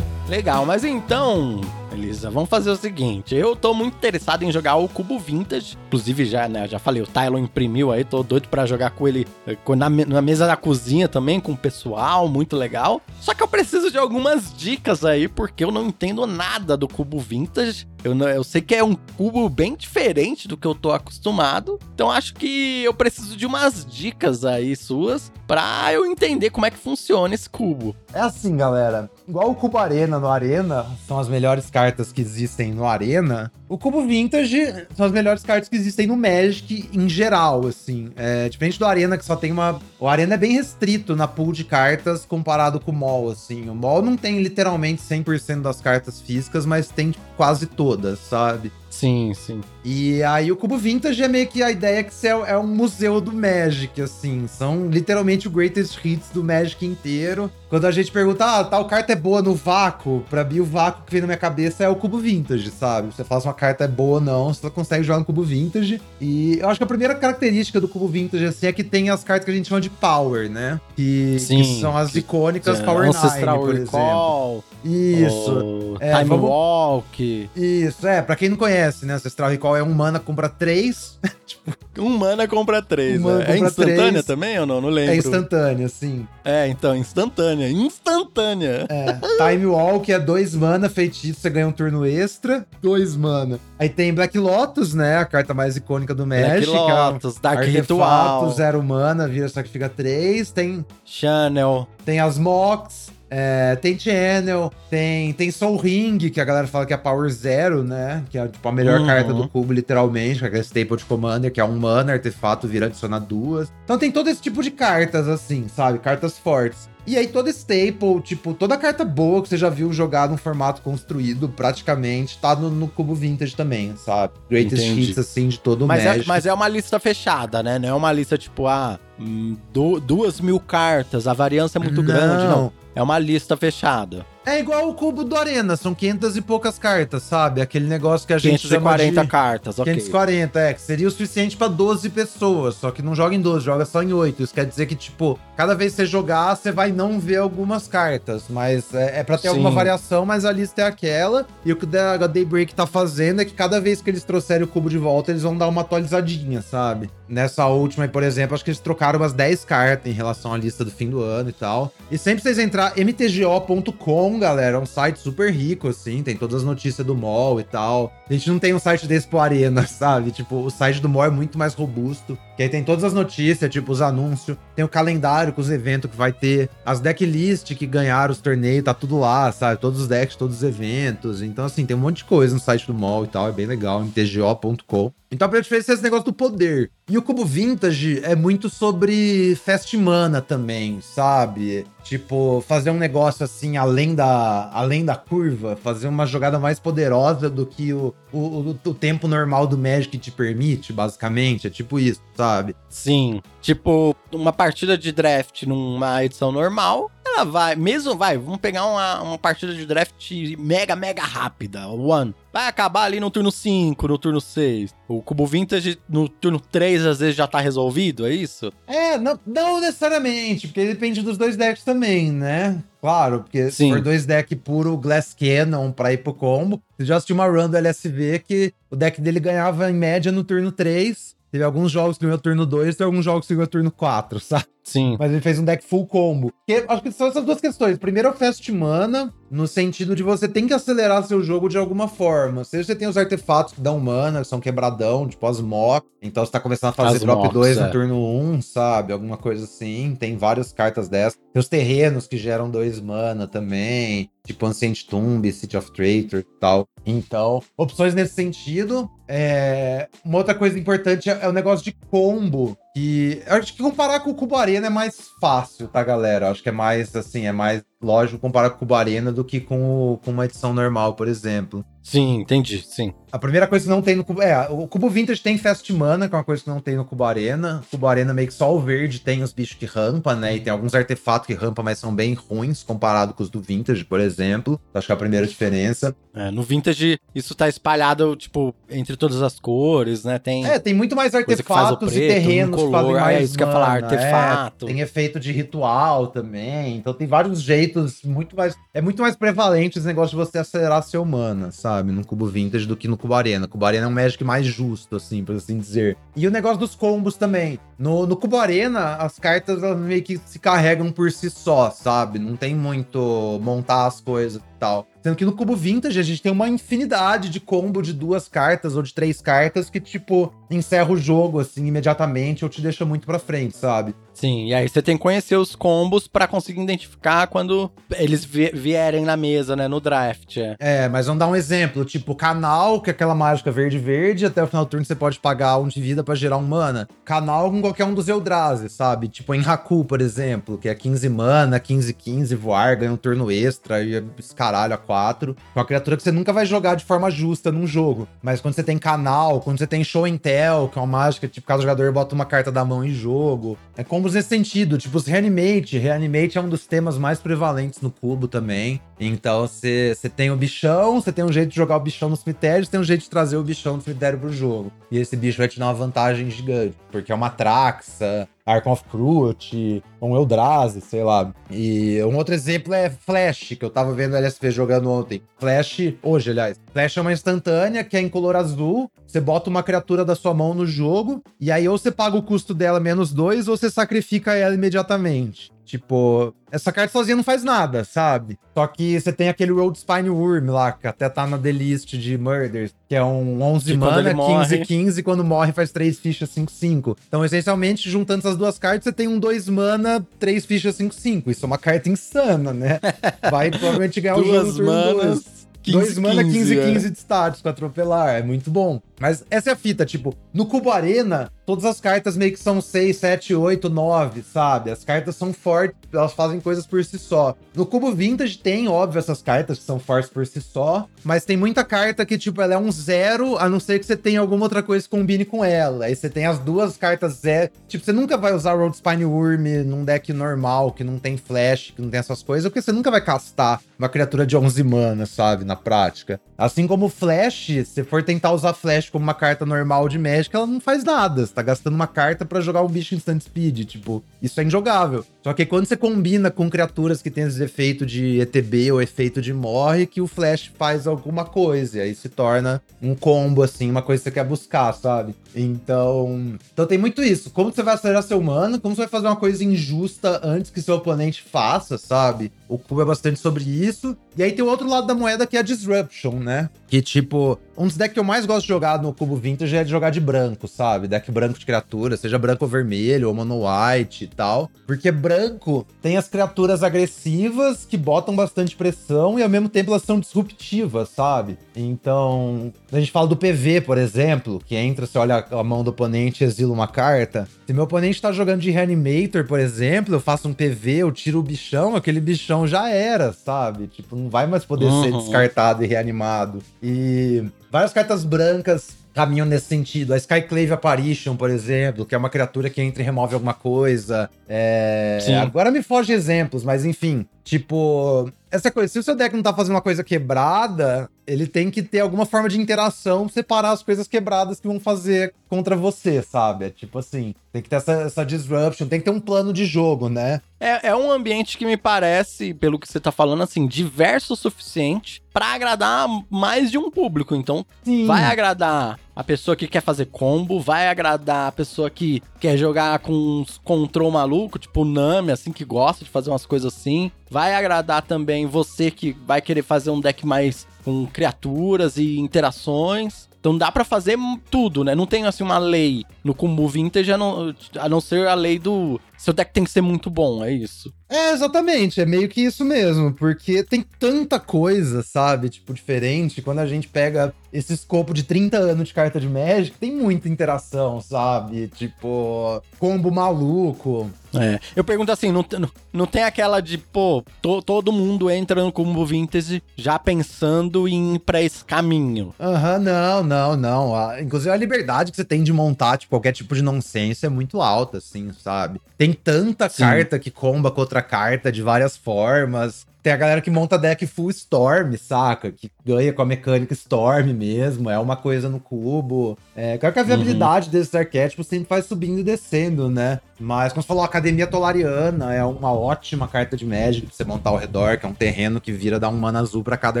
Legal, mas então, Elisa, vamos fazer o seguinte. Eu tô muito interessado em jogar o Cubo Vintage. Inclusive, já, né, já falei, o Tylon imprimiu aí, tô doido para jogar com ele eh, na, na, mesa da cozinha também, com o pessoal, muito legal. Só que eu preciso de algumas dicas aí, porque eu não entendo nada do Cubo Vintage. Eu, não, eu sei que é um cubo bem diferente do que eu tô acostumado. Então acho que eu preciso de umas dicas aí suas pra eu entender como é que funciona esse cubo. É assim, galera. Igual o Cubo Arena no Arena, são as melhores cartas que existem no Arena. O Cubo Vintage são as melhores cartas que existem no Magic em geral, assim. É, diferente do Arena, que só tem uma. O Arena é bem restrito na pool de cartas comparado com o Mall, assim. O Mall não tem literalmente 100% das cartas físicas, mas tem quase todas, sabe? Sim, sim. E aí o Cubo Vintage é meio que a ideia que é, é um museu do Magic, assim. São literalmente o greatest hits do Magic inteiro. Quando a gente pergunta, ah, tal carta é boa no vácuo, pra mim o vácuo que vem na minha cabeça é o Cubo Vintage, sabe? Você fala se uma carta é boa ou não, você consegue jogar no Cubo Vintage. E eu acho que a primeira característica do Cubo Vintage, assim, é que tem as cartas que a gente chama de Power, né? Que, Sim, que são as icônicas é, Power Ancestral 9, por Recall, exemplo. Isso. É, Time vamos... Walk. Isso, é, pra quem não conhece, né? Ancestral Recall é um mana, compra três. tipo... Um mana compra três, um né? É instantânea três. também ou não? Não lembro. É instantânea, sim. É, então, instantânea. Instantânea. É. Time Walk é dois mana, feitiço, você ganha um turno extra. Dois mana. Aí tem Black Lotus, né? A carta mais icônica do Magic. Black é Lotus, é Dark Ritual. zero mana, vira só que fica três. Tem... Channel. Tem as Mox. É, tem Channel, tem, tem Soul Ring, que a galera fala que é Power Zero, né? Que é tipo, a melhor uhum. carta do cubo, literalmente, que é a Staple de Commander, que é um mana, artefato, vira adicionar duas. Então tem todo esse tipo de cartas, assim, sabe? Cartas fortes. E aí toda staple, tipo, toda carta boa que você já viu jogar num formato construído, praticamente, tá no, no cubo vintage também, sabe? Greatest Entendi. hits, assim, de todo o mas Magic. É, mas é uma lista fechada, né? Não é uma lista, tipo, ah, hum, duas mil cartas, a variância é muito não. grande, não. É uma lista fechada. É igual o cubo do Arena, são 500 e poucas cartas, sabe? Aquele negócio que a gente 540 chama de... cartas, ok. 540, é, que seria o suficiente para 12 pessoas, só que não joga em 12, joga só em 8. Isso quer dizer que, tipo, cada vez que você jogar, você vai não ver algumas cartas, mas é, é para ter Sim. alguma variação, mas a lista é aquela. E o que a Daybreak tá fazendo é que cada vez que eles trouxerem o cubo de volta, eles vão dar uma atualizadinha, sabe? Nessa última, por exemplo, acho que eles trocaram umas 10 cartas em relação à lista do fim do ano e tal. E sempre vocês entrar mtgo.com galera. É um site super rico, assim. Tem todas as notícias do mall e tal. A gente não tem um site desse pro Arena, sabe? Tipo, o site do mall é muito mais robusto. Que aí tem todas as notícias, tipo, os anúncios. Tem o calendário com os eventos que vai ter. As decklist que ganharam os torneios, tá tudo lá, sabe? Todos os decks, todos os eventos. Então, assim, tem um monte de coisa no site do mall e tal. É bem legal, mtgo.com. Então, pra diferença, esse negócio do poder. E o Cubo Vintage é muito sobre Fast Mana também, sabe? Tipo, fazer um negócio assim, além da, além da curva, fazer uma jogada mais poderosa do que o, o, o tempo normal do Magic te permite, basicamente. É tipo isso, sabe? Sim. Tipo, uma partida de draft numa edição normal, ela vai, mesmo vai, vamos pegar uma, uma partida de draft mega, mega rápida, one. Vai acabar ali no turno 5, no turno 6. O cubo vintage no turno 3 às vezes já tá resolvido, é isso? É, não, não necessariamente, porque depende dos dois decks também, né? Claro, porque Sim. se for dois decks puro Glass Cannon pra ir pro combo, você já assistiu uma run do LSV que o deck dele ganhava em média no turno 3. Teve alguns jogos que ganhou turno 2, teve alguns jogos que ganhou turno 4, sabe? Sim. Mas ele fez um deck full combo. Que, acho que são essas duas questões. Primeiro, o Fast Mana, no sentido de você tem que acelerar seu jogo de alguma forma. Seja você tem os artefatos que dão mana, que são quebradão, tipo as mock. Então você tá começando a fazer As drop mocks, 2 é. no turno 1, sabe? Alguma coisa assim. Tem várias cartas dessas. Tem os terrenos que geram 2 mana também. Tipo Ancient Tomb, City of Traitor e tal. Então, opções nesse sentido. É... Uma outra coisa importante é é o negócio de combo. Eu acho que comparar com o Cubo Arena é mais fácil, tá, galera? Acho que é mais assim, é mais lógico comparar com o Cubo Arena do que com, o- com uma edição normal, por exemplo. Sim, entendi, sim. A primeira coisa que não tem no Cubo. É, o Cubo Vintage tem Fast Mana, que é uma coisa que não tem no Cubo Arena. O Cubo Arena meio que só o verde tem os bichos que rampa, né? E tem alguns artefatos que rampa, mas são bem ruins comparado com os do Vintage, por exemplo. Acho que é a primeira diferença. É, no Vintage, isso tá espalhado, tipo, entre todas as cores, né? Tem. É, tem muito mais que artefatos e preto, terrenos que incolor, fazem é mais isso que eu ia falar, mana, artefato. é. tem efeito de ritual também. Então tem vários jeitos muito mais. É muito mais prevalente esse negócio de você acelerar seu mana, sabe? No cubo vintage do que no cubo arena. Cubo arena é um Magic mais justo, assim, por assim dizer. E o negócio dos combos também. No, no cubo arena, as cartas elas meio que se carregam por si só, sabe? Não tem muito montar as coisas e tal. Sendo que no cubo vintage a gente tem uma infinidade de combo de duas cartas ou de três cartas que, tipo, encerra o jogo, assim, imediatamente ou te deixa muito pra frente, sabe? Sim, e aí você tem que conhecer os combos pra conseguir identificar quando eles vi- vierem na mesa, né? No draft. É. É, mas vamos dar um exemplo, tipo, canal, que é aquela mágica verde-verde, até o final do turno você pode pagar um de vida pra gerar um mana. Canal com qualquer um dos Eldrazi, sabe? Tipo, em Haku, por exemplo, que é 15 mana, 15, 15, voar, ganha um turno extra e esse caralho a 4. É uma criatura que você nunca vai jogar de forma justa num jogo. Mas quando você tem canal, quando você tem show and tell, que é uma mágica, tipo, cada jogador bota uma carta da mão em jogo. É combos nesse sentido, tipo, os Reanimate. Reanimate é um dos temas mais prevalentes no cubo também. Então, você tem o bichão, você tem um jeito de jogar o bichão no cemitério, você tem um jeito de trazer o bichão do cemitério pro jogo. E esse bicho vai te dar uma vantagem gigante, porque é uma Traxa, Ark of Cruelty, um Eldrazi, sei lá. E um outro exemplo é Flash, que eu tava vendo o LSP jogando ontem. Flash, hoje, aliás. Flash é uma instantânea que é em color azul. Você bota uma criatura da sua mão no jogo, e aí ou você paga o custo dela menos dois, ou você sacrifica ela imediatamente. Tipo, essa carta sozinha não faz nada, sabe? Só que você tem aquele Road Spine Worm lá, que até tá na delist de Murders, que é um 11 Que mana, ele morre- 15, 15, quando morre faz 3 fichas 5, 5. Então, essencialmente, juntando essas duas cartas, você tem um 2 mana, 3 fichas 5, 5. Isso é uma carta insana, né? Vai provavelmente ganhar o jogo no turno manas. dois. 15, 2 mana, 15, 15, 15, é. de status com atropelar. É muito bom. Mas essa é a fita, tipo, no Cubo Arena, todas as cartas meio que são 6, 7, 8, 9, sabe? As cartas são fortes, elas fazem coisas por si só. No Cubo Vintage tem, óbvio, essas cartas que são fortes por si só, mas tem muita carta que, tipo, ela é um zero, a não ser que você tenha alguma outra coisa que combine com ela. Aí você tem as duas cartas zero. Tipo, você nunca vai usar Road Spine Worm num deck normal, que não tem flash, que não tem essas coisas, porque você nunca vai castar uma criatura de 11 mana, sabe? Na prática. Assim como Flash, se for tentar usar Flash como uma carta normal de Magic, ela não faz nada. Você tá gastando uma carta pra jogar um bicho instant speed. Tipo, isso é injogável. Só que quando você combina com criaturas que tem esse efeito de ETB ou efeito de morre, que o Flash faz alguma coisa. E aí se torna um combo, assim, uma coisa que você quer buscar, sabe? Então. Então tem muito isso. Como você vai acelerar seu mana, como você vai fazer uma coisa injusta antes que seu oponente faça, sabe? O cubo é bastante sobre isso. E aí tem o outro lado da moeda que é a Disruption, né? Que, tipo, um dos decks que eu mais gosto de jogar no cubo vintage é de jogar de branco, sabe? Deck branco de criatura, seja branco ou vermelho, ou mono white e tal. Porque branco tem as criaturas agressivas que botam bastante pressão e ao mesmo tempo elas são disruptivas, sabe? Então, a gente fala do PV, por exemplo, que entra, você olha a mão do oponente e exila uma carta. Se meu oponente tá jogando de Reanimator, por exemplo, eu faço um PV, eu tiro o bichão, aquele bichão já era, sabe? Tipo, não vai mais poder ser Uhum. descartado e reanimado. E várias cartas brancas caminham nesse sentido. A Skyclave Apparition, por exemplo, que é uma criatura que entra e remove alguma coisa. É... Agora me foge exemplos, mas enfim. Tipo, essa coisa, se o seu deck não tá fazendo uma coisa quebrada, ele tem que ter alguma forma de interação, separar as coisas quebradas que vão fazer contra você, sabe? É tipo assim, tem que ter essa, essa disruption, tem que ter um plano de jogo, né? É, é um ambiente que me parece, pelo que você tá falando, assim, diverso o suficiente pra agradar mais de um público. Então, Sim. vai agradar a pessoa que quer fazer combo, vai agradar a pessoa que quer jogar com uns control maluco, tipo Nami, assim, que gosta de fazer umas coisas assim. Vai agradar também você que vai querer fazer um deck mais com criaturas e interações. Então dá para fazer tudo, né? Não tem assim uma lei no combo vintage a não, a não ser a lei do seu deck tem que ser muito bom, é isso. É, exatamente, é meio que isso mesmo, porque tem tanta coisa, sabe, tipo, diferente, quando a gente pega esse escopo de 30 anos de carta de Magic, tem muita interação, sabe? Tipo, combo maluco. É, eu pergunto assim, não, não tem aquela de, pô, to, todo mundo entra no combo vintage já pensando em ir pra esse caminho. Aham, uhum, não, não, não. A, inclusive a liberdade que você tem de montar, tipo, qualquer tipo de nonsense é muito alta, assim, sabe? Tem tanta Sim. carta que comba com outra carta de várias formas. Tem a galera que monta deck full Storm, saca? Que ganha com a mecânica Storm mesmo, é uma coisa no cubo. É, claro que a viabilidade uhum. desses arquétipos sempre vai subindo e descendo, né? Mas, como você falou, a Academia Tolariana é uma ótima carta de Magic pra você montar ao redor, que é um terreno que vira dar um mana azul para cada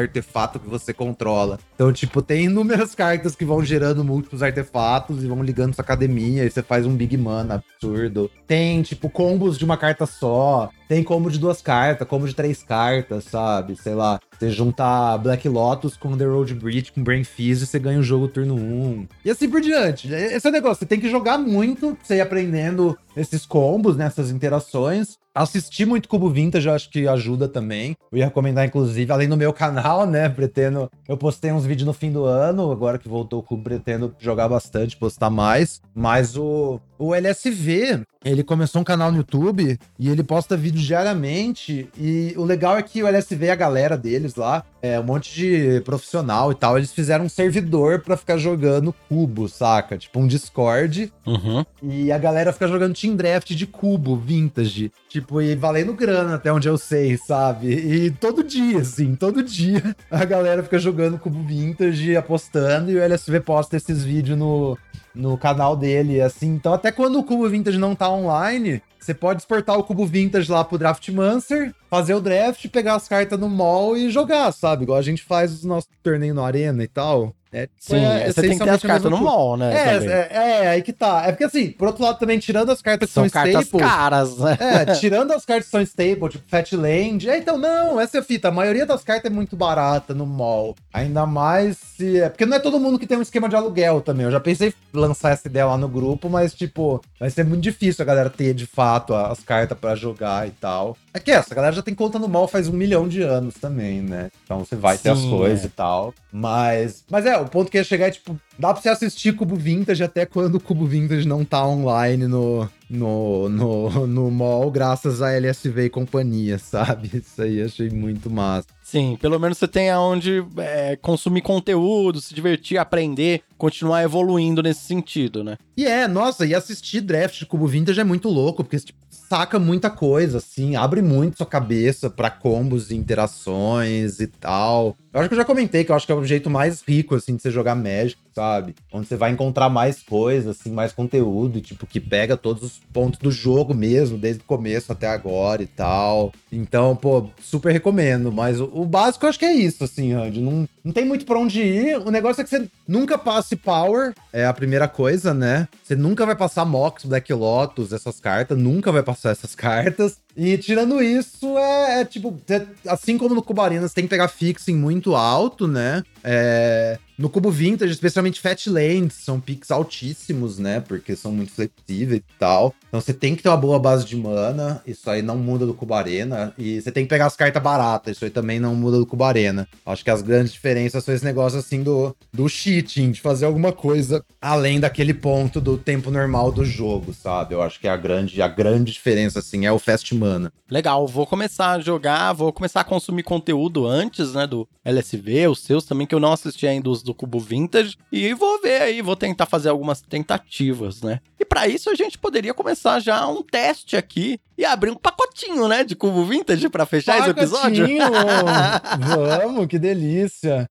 artefato que você controla. Então, tipo, tem inúmeras cartas que vão gerando múltiplos artefatos e vão ligando sua academia, e você faz um big mana absurdo. Tem, tipo, combos de uma carta só. Tem combo de duas cartas, combo de três cartas, sabe? Sei lá. Você juntar Black Lotus com The Road Bridge, com Brain Fizz, e você ganha o jogo turno 1. E assim por diante. Esse é o negócio, você tem que jogar muito, você ir aprendendo esses combos, nessas né, interações. Assistir muito Cubo Vintage, eu acho que ajuda também. Eu ia recomendar, inclusive, além do meu canal, né? Pretendo. Eu postei uns vídeos no fim do ano, agora que voltou o Cubo, pretendo jogar bastante, postar mais. Mas o, o LSV, ele começou um canal no YouTube e ele posta vídeos diariamente. E o legal é que o LSV, a galera deles lá, é um monte de profissional e tal, eles fizeram um servidor para ficar jogando cubo, saca? Tipo um Discord. Uhum. E a galera fica jogando Team Draft de cubo, vintage. Tipo, e valendo grana, até onde eu sei, sabe? E todo dia, assim, todo dia a galera fica jogando cubo vintage, apostando, e o LSV posta esses vídeos no, no canal dele, assim. Então, até quando o cubo vintage não tá online, você pode exportar o cubo vintage lá pro Draft Mancer, fazer o draft, pegar as cartas no mall e jogar, sabe? Igual a gente faz o nosso torneio no Arena e tal. É, Sim, é, você tem que ter as cartas no mall, né? É, é, é, aí que tá. É porque assim, por outro lado também, tirando as cartas que são, são cartas staple... caras, né? É, tirando as cartas que são staple, tipo Fatland. É, então, não, essa é a fita. A maioria das cartas é muito barata no mall. Ainda mais se... É porque não é todo mundo que tem um esquema de aluguel também. Eu já pensei em lançar essa ideia lá no grupo, mas, tipo, vai ser muito difícil a galera ter, de fato, as cartas para jogar e tal. É que essa, galera já tem conta no mall faz um milhão de anos também, né? Então você vai Sim, ter as coisas é. e tal. Mas, mas é, o ponto que ia chegar é, tipo, dá pra você assistir Cubo Vintage até quando o Cubo Vintage não tá online no, no, no, no mall, graças a LSV e companhia, sabe? Isso aí achei muito massa. Sim, pelo menos você tem aonde é, consumir conteúdo, se divertir, aprender, continuar evoluindo nesse sentido, né? E é, nossa, e assistir draft de Cubo Vintage é muito louco, porque tipo, saca muita coisa, assim, abre muito sua cabeça para combos e interações e tal. Eu acho que eu já comentei que eu acho que é o jeito mais rico, assim, de você jogar Magic, sabe? Onde você vai encontrar mais coisas, assim, mais conteúdo, tipo, que pega todos os pontos do jogo mesmo, desde o começo até agora e tal. Então, pô, super recomendo. Mas o, o básico eu acho que é isso, assim, Randy. Não, não tem muito pra onde ir. O negócio é que você nunca passe Power, é a primeira coisa, né? Você nunca vai passar Mox, Black Lotus, essas cartas, nunca vai passar essas cartas. E tirando isso, é, é tipo, assim como no Cubarina, você tem que pegar fixing muito alto, né? É, no cubo vintage, especialmente Fatlands, são picks altíssimos, né? Porque são muito flexíveis e tal. Então você tem que ter uma boa base de mana. Isso aí não muda do cubo arena. E você tem que pegar as cartas baratas. Isso aí também não muda do cubo arena. Acho que as grandes diferenças são esse negócio assim do, do cheating, de fazer alguma coisa além daquele ponto do tempo normal do jogo, sabe? Eu acho que é a grande, a grande diferença, assim, é o fast mana. Legal, vou começar a jogar, vou começar a consumir conteúdo antes, né, do LSV, os seus também, que eu não assisti ainda os do Cubo Vintage. E vou ver aí, vou tentar fazer algumas tentativas, né? E para isso a gente poderia começar já um teste aqui e abrir um pacotinho, né, de Cubo Vintage para fechar pacotinho. esse episódio. Vamos, que delícia.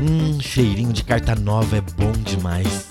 Hum, cheirinho de carta nova é bom demais.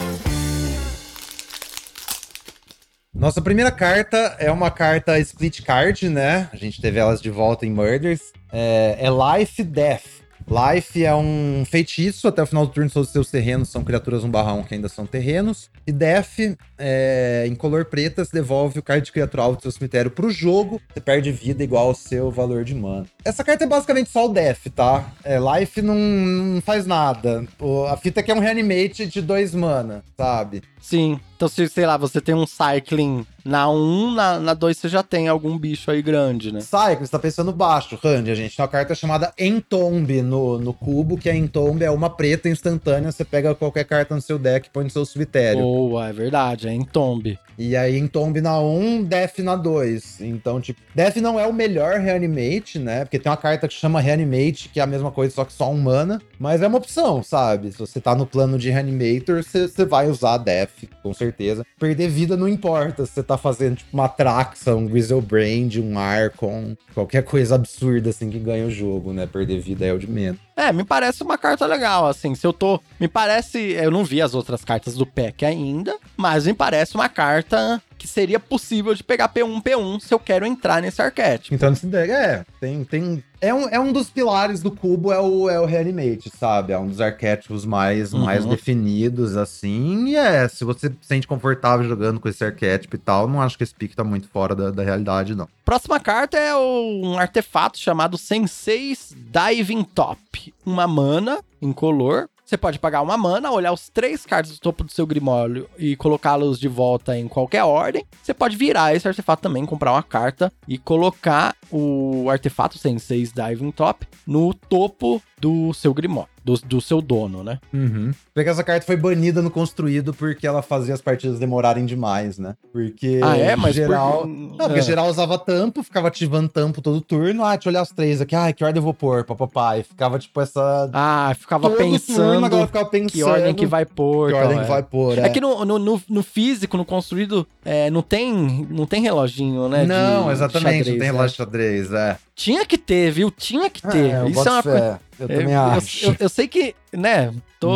Nossa primeira carta é uma carta split card, né? A gente teve elas de volta em Murders. É, é Life Death. Life é um feitiço, até o final do turno todos os seus terrenos são criaturas 1/1 que ainda são terrenos. E Death, é, em color preta, se devolve o card de criatura alvo do seu cemitério pro jogo, você perde vida igual ao seu valor de mana. Essa carta é basicamente só o Death, tá? É, Life não, não faz nada. O, a fita aqui é um reanimate de dois mana, sabe? Sim. Então, se, sei lá, você tem um Cycling na 1, na, na 2 você já tem algum bicho aí grande, né? Cycling, você tá pensando baixo, Randy. A gente tem uma carta chamada Entombe no, no cubo, que a Entombe é uma preta instantânea. Você pega qualquer carta no seu deck e põe no seu cemitério. Boa, é verdade, é Entombe. E aí, Entombe na 1, Def na 2. Então, tipo, Def não é o melhor Reanimate, né? Porque tem uma carta que chama Reanimate, que é a mesma coisa, só que só um mana. Mas é uma opção, sabe? Se você tá no plano de Reanimator, você vai usar Def, com certeza. Perder vida não importa se você tá fazendo, tipo, uma Traxa, um Griselbrand, um Archon, qualquer coisa absurda, assim, que ganha o jogo, né? Perder vida é o de menos. É, me parece uma carta legal, assim. Se eu tô. Me parece. Eu não vi as outras cartas do pack ainda, mas me parece uma carta que seria possível de pegar P1, P1 se eu quero entrar nesse arquétipo. Então, nesse deck, é, tem, tem é um, é um dos pilares do cubo, é o, é o Reanimate, sabe? É um dos arquétipos mais, uhum. mais definidos, assim. E é, se você se sente confortável jogando com esse arquétipo e tal, não acho que esse pick tá muito fora da, da realidade, não. Próxima carta é um artefato chamado Sensei's Diving Top. Uma mana incolor você pode pagar uma mana, olhar os três cartas do topo do seu grimório e colocá-los de volta em qualquer ordem. Você pode virar esse artefato também, comprar uma carta e colocar o artefato Sensei's Diving Top no topo do seu grimório do, do seu dono, né? Uhum. Porque essa carta foi banida no construído porque ela fazia as partidas demorarem demais, né? Porque ah, é? Mas geral. Por... Não, porque é. geral usava tampo, ficava ativando tampo todo turno. Ah, deixa eu olhar as três aqui. Ah, que ordem eu vou pôr, papapá. E ficava tipo essa. Ah, ficava pensando. Turno, agora ficava pensando. Que ordem que vai pôr. Que ordem é. que vai pôr. É, é que no, no, no, físico, no construído, é, não, tem, não tem reloginho, né? Não, exatamente. Xadrez, não tem relógio de xadrez, é. Tinha que ter, viu? Tinha que ter. É, Isso é uma coisa. Eu também eu, acho. Eu, eu, sei que, né, tô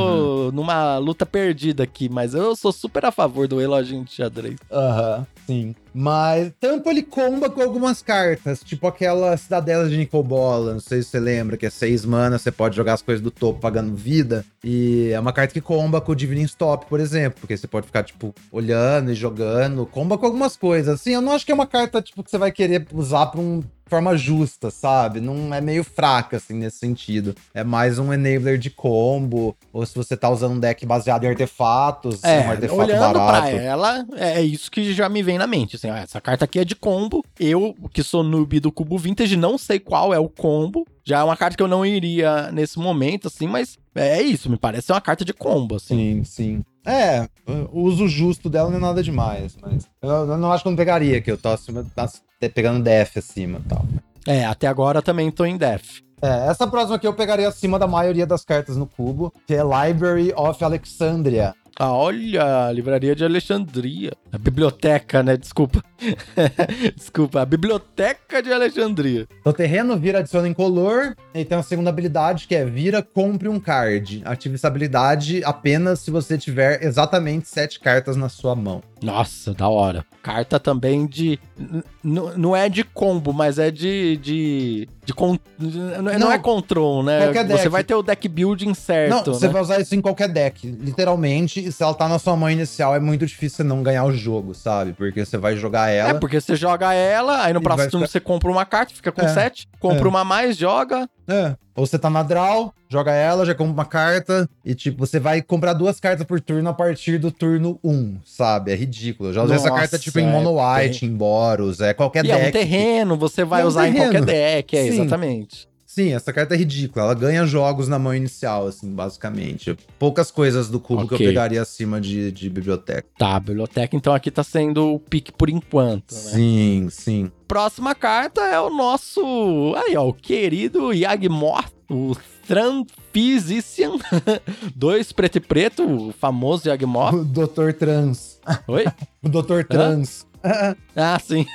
uhum. numa luta perdida aqui, mas eu sou super a favor do reloginho de xadrez. Aham, uhum, sim. Mas tampo ele comba com algumas cartas, tipo aquela Cidadela de Nicobola, não sei se você lembra, que é seis manas, você pode jogar as coisas do topo pagando vida. E é uma carta que comba com o Divine Stop, por exemplo, porque você pode ficar, tipo, olhando e jogando, comba com algumas coisas. Assim, eu não acho que é uma carta, tipo, que você vai querer usar pra um forma justa, sabe? Não é meio fraca, assim, nesse sentido. É mais um enabler de combo, ou se você tá usando um deck baseado em artefatos, é, um artefato olhando barato. pra ela, é isso que já me vem na mente, assim, ó, essa carta aqui é de combo, eu, que sou noob do Cubo Vintage, não sei qual é o combo, já é uma carta que eu não iria nesse momento, assim, mas é isso, me parece ser uma carta de combo, assim. Sim, sim. É, o uso justo dela não é nada demais, mas eu, eu não acho que eu não pegaria, que eu tô acima, tá pegando def acima e tal. É, até agora também tô em def. É, essa próxima aqui eu pegaria acima da maioria das cartas no cubo, que é Library of Alexandria. Ah, olha, a livraria de Alexandria. A biblioteca, né? Desculpa. Desculpa, a biblioteca de Alexandria. O terreno vira, adiciona incolor. E tem uma segunda habilidade que é vira, compre um card. Ative essa habilidade apenas se você tiver exatamente sete cartas na sua mão. Nossa, da hora. Carta também de. não é de combo, mas é de. de, de con... não, não, é control, né? Você vai ter o deck building certo. Não, você né? vai usar isso em qualquer deck. Literalmente, e se ela tá na sua mão inicial, é muito difícil você não ganhar o jogo, sabe? Porque você vai jogar ela. É, porque você joga ela, aí no próximo turno ficar... você compra uma carta, fica com é, sete, compra é. uma mais, joga. É. Ou você tá na draw, joga ela, já compra uma carta, e tipo, você vai comprar duas cartas por turno a partir do turno 1, um, sabe? É ridículo. Eu já usei Nossa, essa carta tipo em Mono White, é... em Boros, é qualquer e deck. É um terreno, você vai é um usar terreno. em qualquer deck, é, Sim. exatamente. Sim, essa carta é ridícula. Ela ganha jogos na mão inicial, assim, basicamente. Poucas coisas do cubo okay. que eu pegaria acima de, de biblioteca. Tá, biblioteca, então aqui tá sendo o pique por enquanto, né? Sim, sim. Próxima carta é o nosso. Aí, ó, o querido Yagmoth, o Tran Physician. Dois preto e preto, o famoso Yagmoth. O Doutor Trans. Oi? o Doutor Trans. ah, sim.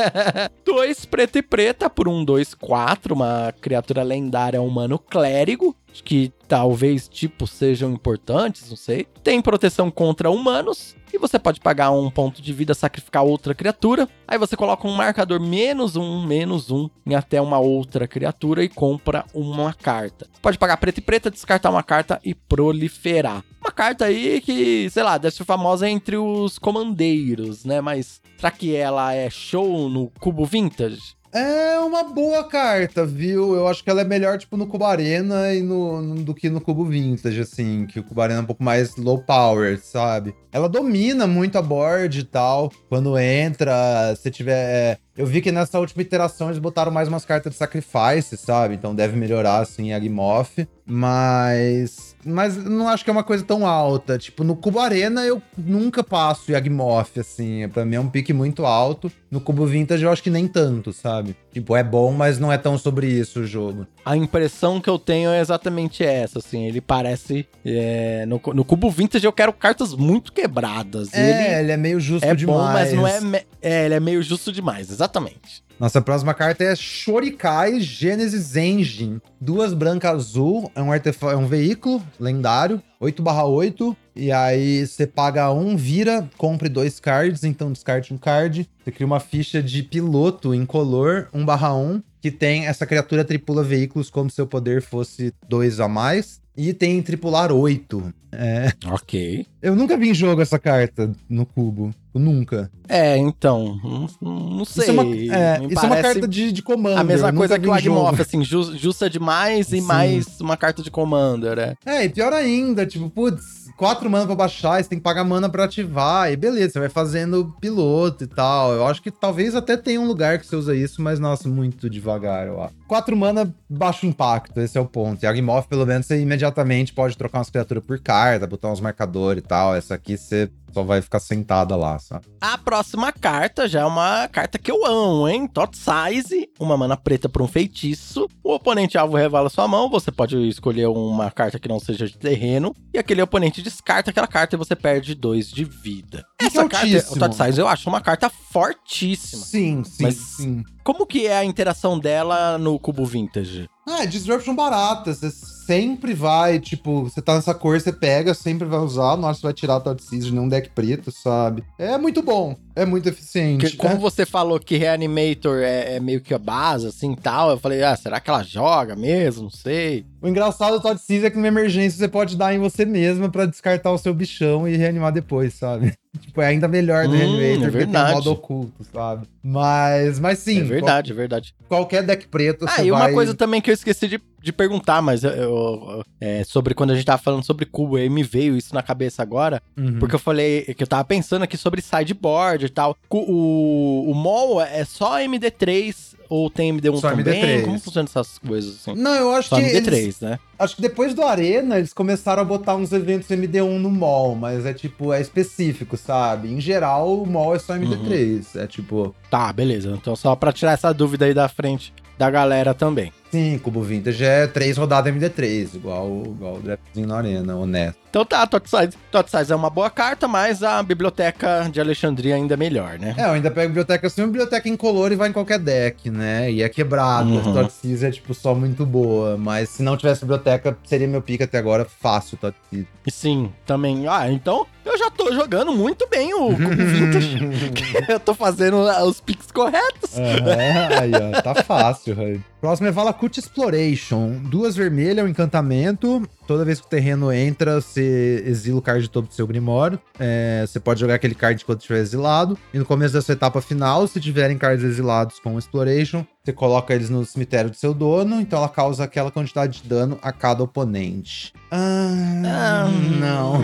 dois preto e preta por um, dois, quatro. Uma criatura lendária humano clérigo. Que talvez tipo sejam importantes, não sei. Tem proteção contra humanos e você pode pagar um ponto de vida, sacrificar outra criatura. Aí você coloca um marcador menos um, menos um em até uma outra criatura e compra uma carta. Pode pagar preta e preta, descartar uma carta e proliferar. Uma carta aí que, sei lá, deve ser famosa entre os comandeiros, né? Mas será que ela é show no cubo vintage? É uma boa carta, viu? Eu acho que ela é melhor, tipo, no Cubo Arena e no, no, do que no Cubo Vintage, assim. Que o Cubo Arena é um pouco mais low power, sabe? Ela domina muito a board e tal. Quando entra, se tiver. É, eu vi que nessa última iteração eles botaram mais umas cartas de sacrifice, sabe? Então deve melhorar, assim, a Gmoth. Mas. Mas não acho que é uma coisa tão alta. Tipo, no Cubo Arena eu nunca passo Yagmoth, assim. Pra mim é um pique muito alto. No Cubo Vintage eu acho que nem tanto, sabe? Tipo, é bom, mas não é tão sobre isso o jogo. A impressão que eu tenho é exatamente essa, assim. Ele parece. É, no, no Cubo Vintage eu quero cartas muito quebradas. É, ele, ele é meio justo é demais. bom, mas não é. É, ele é meio justo demais, exatamente. Nossa próxima carta é Shorikai Genesis Engine. Duas branca azul, é um, é um veículo lendário, 8/8. E aí você paga um, vira, compre dois cards, então descarte um card. Você cria uma ficha de piloto incolor, 1/1, que tem essa criatura tripula veículos como se seu poder fosse dois a mais. E tem tripular 8. É. Ok. Eu nunca vi em jogo essa carta no cubo. Nunca. É, então. Não, não sei. Isso é uma, é, isso é uma carta de, de commander. A mesma coisa que o Agmoth, assim, justa demais e Sim. mais uma carta de commander, é. É, e pior ainda, tipo, putz, quatro mana pra baixar, você tem que pagar mana pra ativar, e beleza, você vai fazendo piloto e tal. Eu acho que talvez até tenha um lugar que você usa isso, mas nossa, muito devagar, acho. Quatro mana, baixo impacto, esse é o ponto. E Agmoth, pelo menos, você imediatamente pode trocar umas criaturas por carta, botar uns marcadores e tal. Essa aqui você só vai ficar sentada lá, sabe? A próxima carta já é uma carta que eu amo, hein? Tot Size, uma mana preta para um feitiço. O oponente alvo revela sua mão, você pode escolher uma carta que não seja de terreno, e aquele oponente descarta aquela carta e você perde dois de vida. Essa carta, o Tot Size, eu acho uma carta fortíssima. Sim, sim, mas sim. Como que é a interação dela no cubo vintage? Ah, é disruption barata. Você sempre vai, tipo, você tá nessa cor, você pega, sempre vai usar. Nossa, você vai tirar a Todd Caesar num deck preto, sabe? É muito bom. É muito eficiente. Que, como você falou que Reanimator é, é, meio que a base, assim, tal, eu falei, ah, será que ela joga mesmo? Não sei. O engraçado do Todd Caesar é que numa emergência você pode dar em você mesma para descartar o seu bichão e reanimar depois, sabe? Tipo, é ainda melhor do hum, Reanimator, é porque tem um modo oculto, sabe? Mas, mas sim. É verdade, qual, é verdade. Qualquer deck preto, Ah, e vai... uma coisa também que eu esqueci de, de perguntar, mas eu, eu, é, sobre quando a gente tava falando sobre cubo, aí me veio isso na cabeça agora, uhum. porque eu falei que eu tava pensando aqui sobre sideboard e tal. O, o, o MOL é só MD3 ou tem MD1 Só também? MD3. Como funcionam essas coisas assim? Não, eu acho Só que. MD3, eles... né? Acho que depois do Arena, eles começaram a botar uns eventos MD1 no mall, mas é tipo, é específico, sabe? Em geral, o mall é só MD3. Uhum. É tipo. Tá, beleza. Então, só pra tirar essa dúvida aí da frente da galera também. Sim, Cubo Vintage é 3 rodadas MD3, igual, igual o draftzinho na Arena, honesto. Então tá, Tot Size. Tot Size é uma boa carta, mas a biblioteca de Alexandria ainda é melhor, né? É, eu ainda pego biblioteca assim, uma biblioteca incolor e vai em qualquer deck, né? E é quebrado. Uhum. Tot Size é, tipo, só muito boa. Mas se não tivesse biblioteca, seria meu pick até agora fácil, Tot Size. Sim, também. Ah, então eu já tô jogando muito bem o Cubo Vintage. eu tô fazendo os picks corretos. Uhum, aí, ó, tá fácil, velho. Próximo é Valakut Exploration. Duas vermelhas, um encantamento. Toda vez que o terreno entra, você exila o card todo do seu Grimório. É, você pode jogar aquele card quando estiver exilado. E no começo dessa etapa final, se tiverem cards exilados com Exploration, você coloca eles no cemitério do seu dono. Então ela causa aquela quantidade de dano a cada oponente. Ah, não.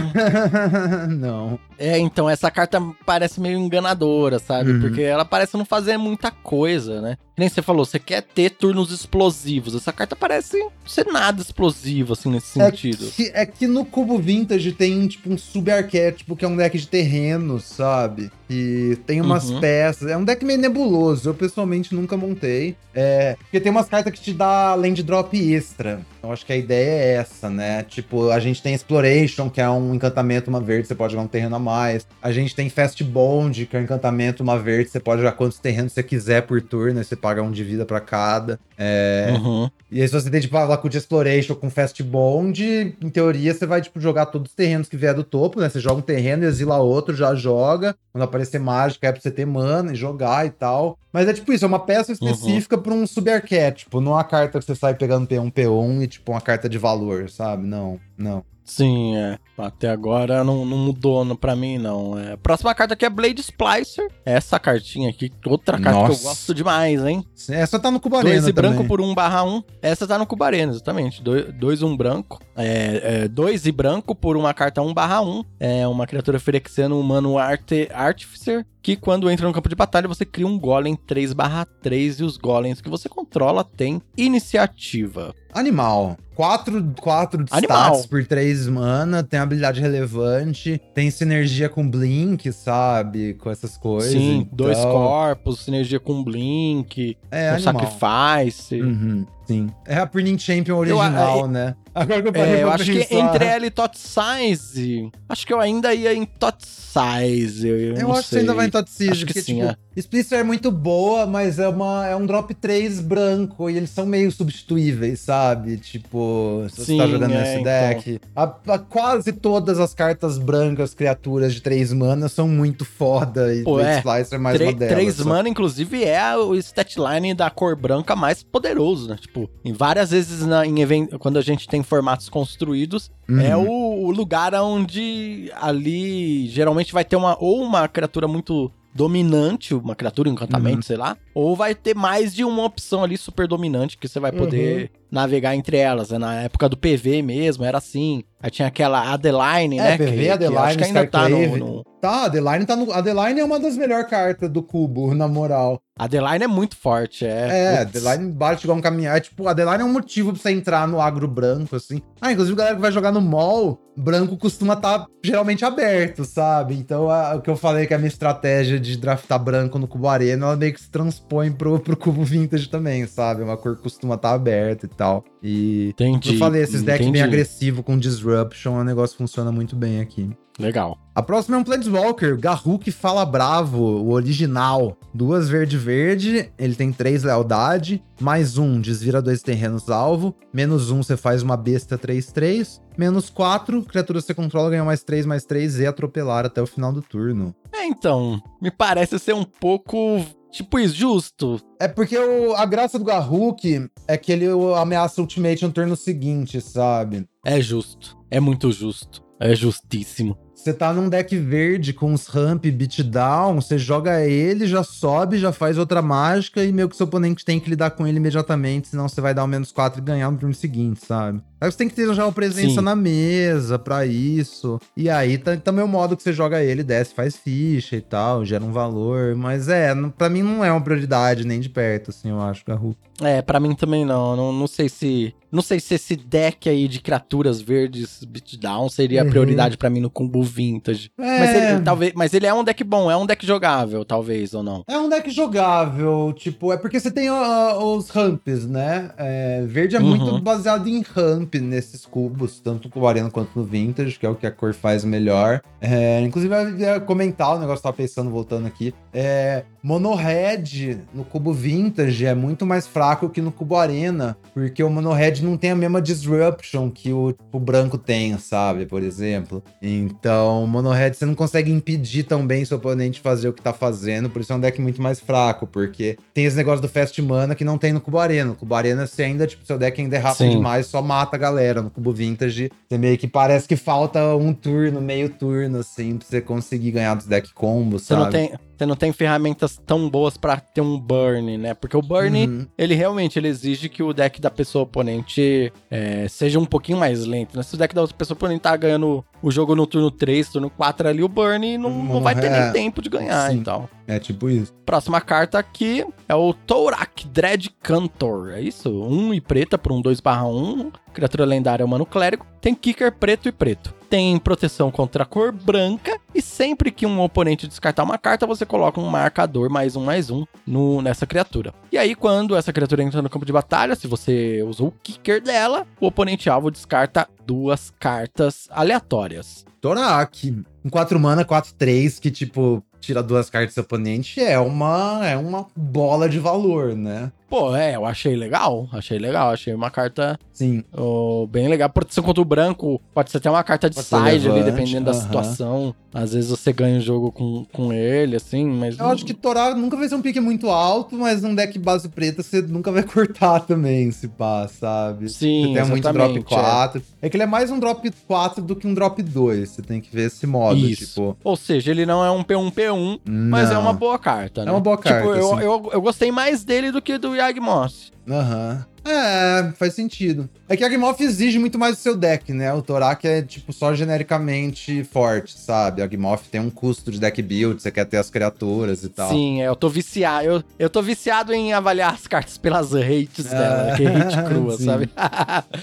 não. É, então essa carta parece meio enganadora, sabe? Uhum. Porque ela parece não fazer muita coisa, né? nem você falou, você quer ter turnos explosivos. Essa carta parece ser nada explosivo, assim, nesse é sentido. Que, é que no Cubo Vintage tem, tipo, um sub-arquétipo que é um deck de terreno, sabe? E tem umas uhum. peças. É um deck meio nebuloso. Eu, pessoalmente, nunca montei. É, porque tem umas cartas que te dá land drop extra. Eu acho que a ideia é essa, né? Tipo, a gente tem Exploration, que é um encantamento, uma verde, você pode jogar um terreno a mais. A gente tem Fast Bond, que é um encantamento, uma verde, você pode jogar quantos terrenos você quiser por turno, você paga um de vida pra cada. É, Uhum. E aí, se você tem, tipo, a Lacuti Exploration com Fast Bond, em teoria, você vai, tipo, jogar todos os terrenos que vier do topo, né? Você joga um terreno, exila outro, já joga. Quando aparecer mágica, é pra você ter mana e jogar e tal. Mas é tipo isso, é uma peça específica pra um subarquétipo. Não uma carta que você sai pegando P1, P1 e, tipo, uma carta de valor, sabe? Não, não. Sim, é. Até agora não, não mudou pra mim, não. É. Próxima carta aqui é Blade Splicer. Essa cartinha aqui, outra carta que eu Nossa. gosto demais, hein? Essa tá no Cubarena Dois e também. branco por 1 barra 1. Essa tá no Cubarena, exatamente. Dois, dois um branco. É, é, dois e branco por uma carta 1 barra 1. É uma criatura Phyrexiano humano arte, Artificer. Que quando entra no campo de batalha, você cria um golem 3 barra 3. E os golems que você controla têm iniciativa. Animal. Quatro, quatro de Animal. stats por três mana, tem habilidade relevante, tem sinergia com Blink, sabe? Com essas coisas. Sim, dois então- corpos, sinergia com Blink, É, com animal. Sacrifice. Uhum, sim. É a Burning Champion original, né? Agora que eu parei É, eu acho que pensar. entre ela e Tot Size, acho que eu ainda ia em Tot Size. Eu, eu Eu não acho que você sei. ainda vai em Tot Siege, Acho que porque, sim, tipo, é. Splicer é muito boa, mas é, uma, é um drop 3 branco e eles são meio substituíveis, sabe? Tipo, se você Sim, tá jogando é, nesse então. deck. A, a- quase todas as cartas brancas, criaturas de 3 mana, são muito foda e Pô, é. Splicer é mais Tre- uma delas. três só. mana, inclusive, é o statline da cor branca mais poderoso, né? Tipo, em várias vezes na, em even- quando a gente tem formatos construídos, Uhum. é o, o lugar onde ali geralmente vai ter uma ou uma criatura muito dominante, uma criatura, um encantamento, Uhum. sei lá, ou vai ter mais de uma opção ali super dominante que você vai poder Uhum. Navegar entre elas. né? Na época do PV mesmo, era assim. Aí tinha aquela Adeline, É, né? PV, que, que Adeline, acho que ainda tá no, no- Tá, Adeline tá no. Adeline é uma das melhores cartas do cubo, na moral. Adeline é muito forte, é. É. Adeline bate igual um caminhão. É, tipo, Adeline é um motivo pra você entrar no agro branco, assim. Ah, inclusive, a galera que vai jogar no mall, branco costuma estar geralmente aberto, sabe? Então, a- o que eu falei que a minha estratégia de draftar branco no cubo arena, ela meio que se transpõe pro, pro cubo vintage também, sabe? Uma cor que costuma estar aberta e tal. E. Entendi. Eu falei, esses decks bem entendi. agressivos com Disruption, o negócio funciona muito bem aqui. Legal. A próxima é um Planeswalker, Garruk Fala Bravo, o original. Duas verde-verde, ele tem três lealdade, mais um, desvira dois terrenos alvo, menos um, você faz uma besta 3-3, menos quatro, criatura que você controla ganha mais três, mais três e atropelar até o final do turno. É, então, me parece ser um pouco, tipo, isso, justo. É porque o- a graça do Garruk é que ele ameaça Ultimate no turno seguinte, sabe? É justo. É muito justo. É justíssimo. Você tá num deck verde com os ramp beatdown, você joga ele, já sobe, já faz outra mágica e meio que seu oponente tem que lidar com ele imediatamente, senão você vai dar o menos 4 e ganhar no turno seguinte, sabe? Aí você tem que ter já uma presença Sim. na mesa pra isso. E aí tá, também o modo que você joga ele, desce, faz ficha e tal, gera um valor. Mas é, pra mim não é uma prioridade nem de perto, assim, eu acho, Garru. É, pra mim também não. Não, não sei se. Não sei se esse deck aí de criaturas verdes beatdown seria a Uhum. prioridade pra mim no combo vintage. Mas É. ele, talvez, mas ele é um deck bom, é um deck jogável, talvez, ou não. É um deck jogável, tipo, é porque você tem ah, os ramps, né? É, verde é Uhum. muito baseado em ramp nesses cubos, tanto no arena quanto no vintage, que é o que a cor faz melhor. É, inclusive, eu ia comentar o negócio que eu tava pensando, voltando aqui. É, Mono Red no cubo vintage é muito mais fraco que no cubo arena, porque o Mono Red não tem a mesma disruption que o, o branco tem, sabe? Por exemplo. Então, o Mono Red você não consegue impedir tão bem seu oponente fazer o que tá fazendo, por isso é um deck muito mais fraco, porque tem esse negócio do Fast Mana que não tem no cubo arena. No cubo arena você ainda, tipo, seu deck ainda é rápido demais, só mata a galera. No cubo vintage, você meio que parece que falta um turno, meio turno, assim, pra você conseguir ganhar dos deck combos, Você sabe? não, tem, você não tem ferramentas tão boas pra ter um burn, né? Porque o burn, Uhum. ele realmente ele exige que o deck da pessoa oponente é, seja um pouquinho mais lento, né? Se o deck da outra pessoa oponente tá ganhando o jogo no turno 3, turno 4 ali, o burn não, não Não vai ter é. nem tempo de ganhar Sim. e tal. É tipo isso. Próxima carta aqui é o Tourak Dread Cantor. É isso? Um e preta por um 2/1. Criatura lendária humano clérigo. Tem kicker preto e preto. Tem proteção contra a cor branca. E sempre que um oponente descartar uma carta, você coloca um marcador mais um mais um no, nessa criatura. E aí, quando essa criatura entra no campo de batalha, se você usou o kicker dela, o oponente alvo descarta duas cartas aleatórias. Torak. Um 4 mana, 4-3, que, tipo, tira duas cartas do oponente, é uma, é uma bola de valor, né? Pô, é, eu achei legal. Achei legal. Achei uma carta Sim. oh, bem legal. Proteção contra o branco pode ser até uma carta de Pode side ali, dependendo da aham. situação. Às vezes você ganha o jogo com, com ele, assim, mas. Eu acho que Torá nunca vai ser um pique muito alto, mas num deck base preta você nunca vai cortar também, se pá, sabe? Sim, Você tem muito drop exatamente, 4. É. que ele é mais um drop 4 do que um drop 2. Você tem que ver esse modo, Isso. tipo. Ou seja, ele não é um P1 P1, mas é não. uma boa carta, né? uma boa carta, Tipo, eu, sim. eu, eu gostei mais dele do que do Yagmoth. Aham. É, faz sentido. É que a Agmoth exige muito mais do seu deck, né? O Torak é, tipo, só genericamente forte, sabe? A Agmoth tem um custo de deck build, você quer ter as criaturas e tal. Sim, é, eu tô viciado. Eu, eu tô viciado em avaliar as cartas pelas rates dela, Ah, que é hate crua, sim. sabe?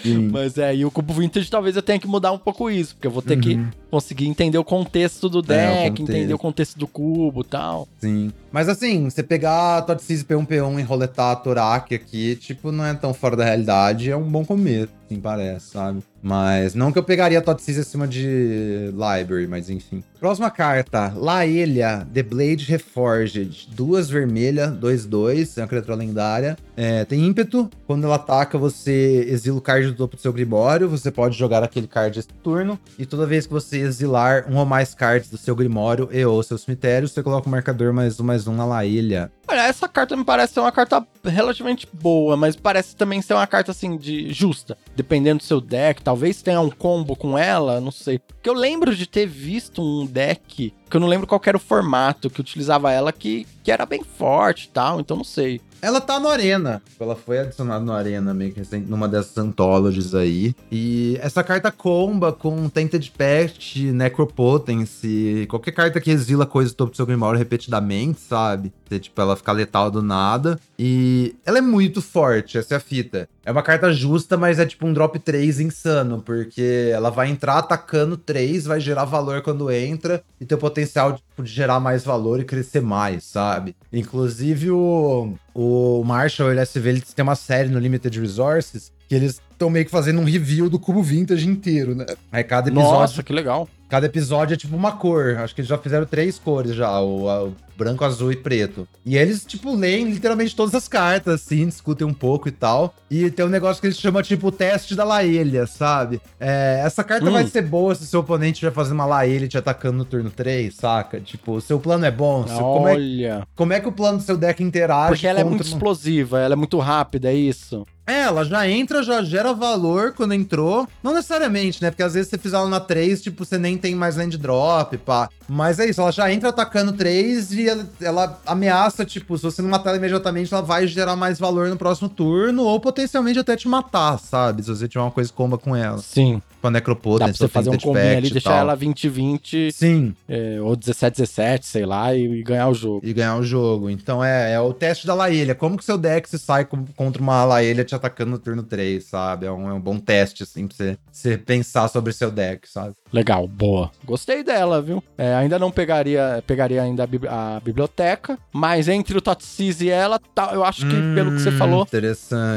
Sim. Mas é, e o Cubo Vintage talvez eu tenha que mudar um pouco isso, porque eu vou ter que Uhum. Conseguir entender o contexto do É, deck, contexto. entender o contexto do cubo e tal. Sim. Mas assim, você pegar a Totseize P1P1 e roletar a Torak aqui, tipo, não é tão fora da realidade, é um bom começo, assim, parece, sabe? Mas não que eu pegaria Totseize acima de Library, mas enfim. Próxima carta, Laelia, The Blade Reforged. Duas vermelhas, 2-2, é uma criatura lendária. É, tem ímpeto, quando ela ataca, você exila o card do topo do seu Grimório, você pode jogar aquele card esse turno, e toda vez que você exilar um ou mais cards do seu Grimório e ou seu cemitério, você coloca o marcador mais um mais um na Laelha. Olha, essa carta me parece ser uma carta relativamente boa, mas parece também ser uma carta assim de justa, dependendo do seu deck. Talvez tenha um combo com ela, não sei. Porque eu lembro de ter visto um deck que eu não lembro qual era o formato que utilizava ela que, que era bem forte e tal, então não sei. Ela tá no Arena. Ela foi adicionada no Arena meio que recente, numa dessas anthologies aí. E essa carta comba com Tainted Pest, Necropotence, qualquer carta que exila coisa do topo do seu Grimório repetidamente, sabe? Tipo, ela fica letal do nada. E ela é muito forte, essa é a fita. É uma carta justa, mas é tipo um drop 3 insano, porque ela vai entrar atacando 3, vai gerar valor quando entra, e tem o potencial tipo, de gerar mais valor e crescer mais, sabe? Inclusive o, o Marshall, ele SV, ele tem uma série no Limited Resources que eles estão meio que fazendo um review do cubo vintage inteiro, né? Aí cada episódio, Nossa, que legal. Cada episódio é tipo uma cor. Acho que eles já fizeram três cores já, o, a- o branco, azul e preto. E eles, tipo, leem literalmente todas as cartas, assim, discutem um pouco e tal. E tem um negócio que eles chamam, tipo, o teste da Laelha, sabe? É, essa carta Hum. vai ser boa se seu oponente vai fazer uma Laelha te atacando no turno 3, saca? Tipo, o seu plano é bom. seu- como, é, Olha. como é que o plano do seu deck interage Porque ela é muito uma- explosiva, ela é muito rápida, é isso. É, ela já entra, já gera valor quando entrou. Não necessariamente, né? Porque às vezes você fizer ela na 3, tipo, você nem tem mais land drop, pá. Mas é isso, ela já entra atacando 3 e ela, ela ameaça, tipo, se você não matar ela imediatamente, ela vai gerar mais valor no próximo turno, ou potencialmente até te matar, sabe? Se você tiver uma coisa comba com ela. Sim. Com a Dá Necropotence, pra você fazer um combinho ali, e deixar ela 20-20 Sim, é, ou 17-17, sei lá, e, e ganhar o jogo. e ganhar o jogo. Então é, é o teste da Laelha. Como que seu deck se sai com- contra uma Laelha te atacando no turno 3, sabe? É um, é um bom teste, assim, pra você, você pensar sobre seu deck, sabe? Legal, boa. Gostei dela, viu? É, ainda não pegaria pegaria ainda a, a biblioteca, mas entre o Totsis e ela, tá, eu acho que, pelo que você Hum, falou,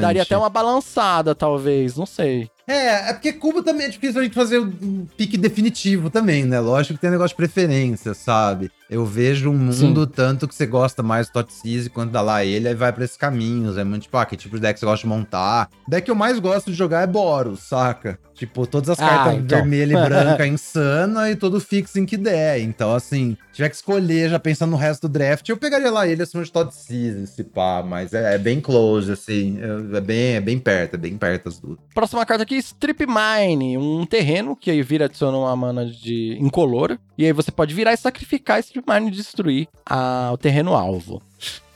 daria até uma balançada, talvez, não sei. É, é porque cubo também é difícil a gente fazer um pique definitivo também, né? Lógico que tem negócio de preferência, sabe? Eu vejo um mundo tanto que você gosta mais do Totsease quanto da Laelha e vai pra esses caminhos. É muito tipo, ah, que tipo de deck você gosta de montar. O deck que eu mais gosto de jogar é Boros, saca? Tipo, todas as Ah, cartas então. vermelha e branca insana e todo fixing que der. Então, assim, tiver que escolher já pensando no resto do draft, eu pegaria Laelha acima de Totsease, esse pá. Mas é, é bem close, assim. É, é bem, é bem perto, é bem perto as duas. Próxima carta aqui, Strip Mine, um terreno que aí vira adiciona uma mana de incolor, e aí você pode virar e sacrificar Strip Mine e destruir a- o terreno alvo.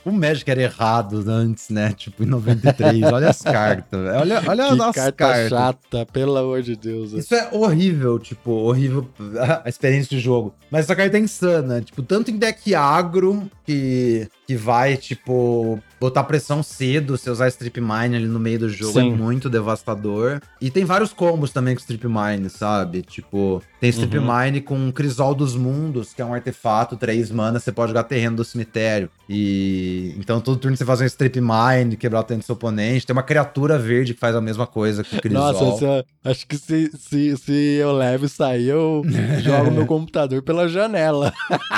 O Magic era errado antes, né? Tipo, em 93. olha as cartas. velho. Olha, olha as carta cartas. chata, pelo amor de Deus. Isso é horrível, tipo, horrível a experiência de jogo. Mas essa carta é insana. Tipo, tanto em deck agro, que, que vai, tipo, botar pressão cedo, você usar Strip Mine ali no meio do jogo Sim. é muito devastador. E tem vários combos também com Strip Mine, sabe? Tipo, tem Strip Uhum. Mine com Crisol dos Mundos, que é um artefato, 3 mana, você pode jogar terreno do cemitério. E então todo turno você faz um Strip Mine, quebrar o terreno do seu oponente. Tem uma criatura verde que faz a mesma coisa que o Crisol. Nossa, se acho que se, se, se eu levo isso aí, eu jogo meu computador pela janela.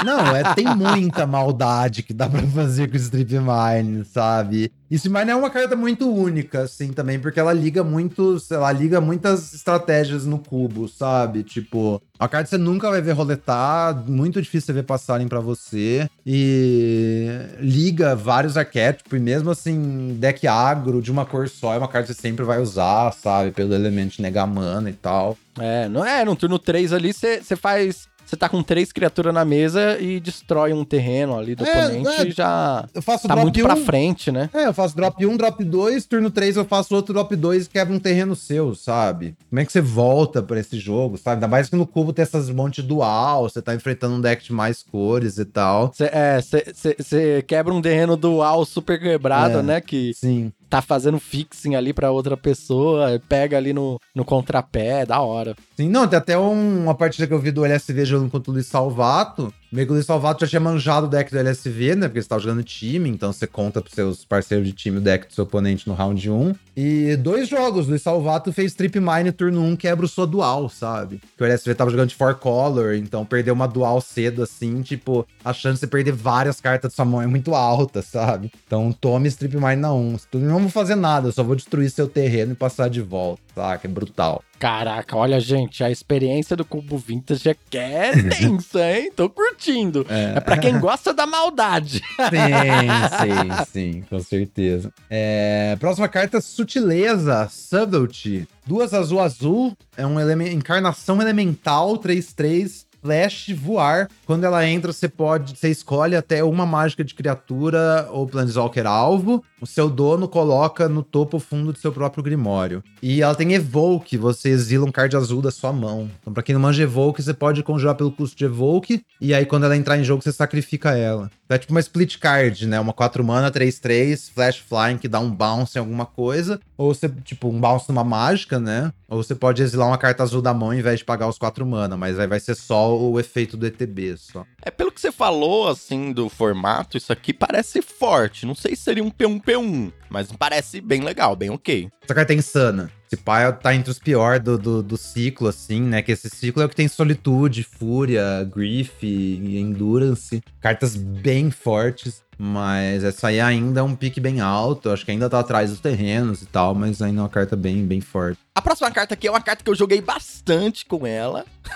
Não, é, tem muita maldade que dá pra fazer com Strip Mine, sabe? E Strip Mine é uma carta muito única, assim, também, porque ela liga muito, sei lá, liga muitas estratégias no cubo, sabe? Tipo, a carta você nunca vai ver roletar, muito difícil você ver passarem pra você. E liga vários arquétipos, e mesmo assim, deck agro de uma cor só é uma carta que você sempre vai usar, sabe? Pelo elemento de negar mana e tal. É, não é? No turno 3 ali, você faz. Você tá com três criaturas na mesa e destrói um terreno ali do É, oponente é. e já Eu faço tá muito pra um, frente, né? É, eu faço drop 1, drop 2, turno 3 eu faço outro drop 2 e quebra um terreno seu, sabe? Como é que você volta pra esse jogo, sabe? Ainda mais que no cubo tem essas monte dual, você tá enfrentando um deck de mais cores e tal. Você é, cê- cê- cê quebra um terreno dual super quebrado, É. né? Que Sim. Tá fazendo fixing ali pra outra pessoa, pega ali no, no contrapé, da hora. Sim, não, tem até um- uma partida que eu vi do LSV jogando contra o Luiz Salvato. Luiz Salvato já tinha manjado o deck do LSV, né? Porque você tava jogando time, então você conta pros seus parceiros de time o deck do seu oponente no round 1. E dois jogos, Luiz Salvato fez Trip Mine turno 1, quebra o sua dual, sabe? Que o LSV tava jogando de four color, então perdeu uma dual cedo assim, tipo, a chance de você perder várias cartas da sua mão é muito alta, sabe? Então tome Strip Mine na 1. Eu não vou fazer nada, eu só vou destruir seu terreno e passar de volta, saca? É brutal. Caraca, olha, gente, a experiência do Cubo Vintage é é tensa, hein? Tô curtindo. É pra quem gosta da maldade. Sim, sim, sim, com certeza. É, próxima carta, Sutileza, Subtlety. Duas azul azul, é um elemen- encarnação elemental, 3-3, flash, voar. Quando ela entra, você pode, você escolhe até uma mágica de criatura ou planeswalker alvo. O seu dono coloca no topo fundo do seu próprio grimório. E ela tem Evoke, você exila um card azul da sua mão. Então, pra quem não manja Evoke, você pode conjurar pelo custo de Evoke. E aí, quando ela entrar em jogo, você sacrifica ela. Então, é tipo uma split card, né? Uma 4 mana, 3-3, flash flying, que dá um bounce em alguma coisa. Ou você, tipo, um numa mágica, né? Ou você pode exilar uma carta azul da mão ao invés de pagar os 4 mana. Mas aí vai ser só o efeito do ETB, só. É pelo que você falou, assim, do formato, isso aqui parece forte. Não sei se seria um P1 P1, mas parece bem legal, bem ok. Essa carta é insana. Esse pai tá entre os piores do, do, do ciclo, assim, né? Que esse ciclo é o que tem solitude, fúria, grief e endurance. Cartas bem fortes. Mas essa aí ainda é um pique bem alto. Acho que ainda tá atrás dos terrenos e tal, mas ainda é uma carta bem, bem forte. A próxima carta aqui é uma carta que eu joguei bastante com ela.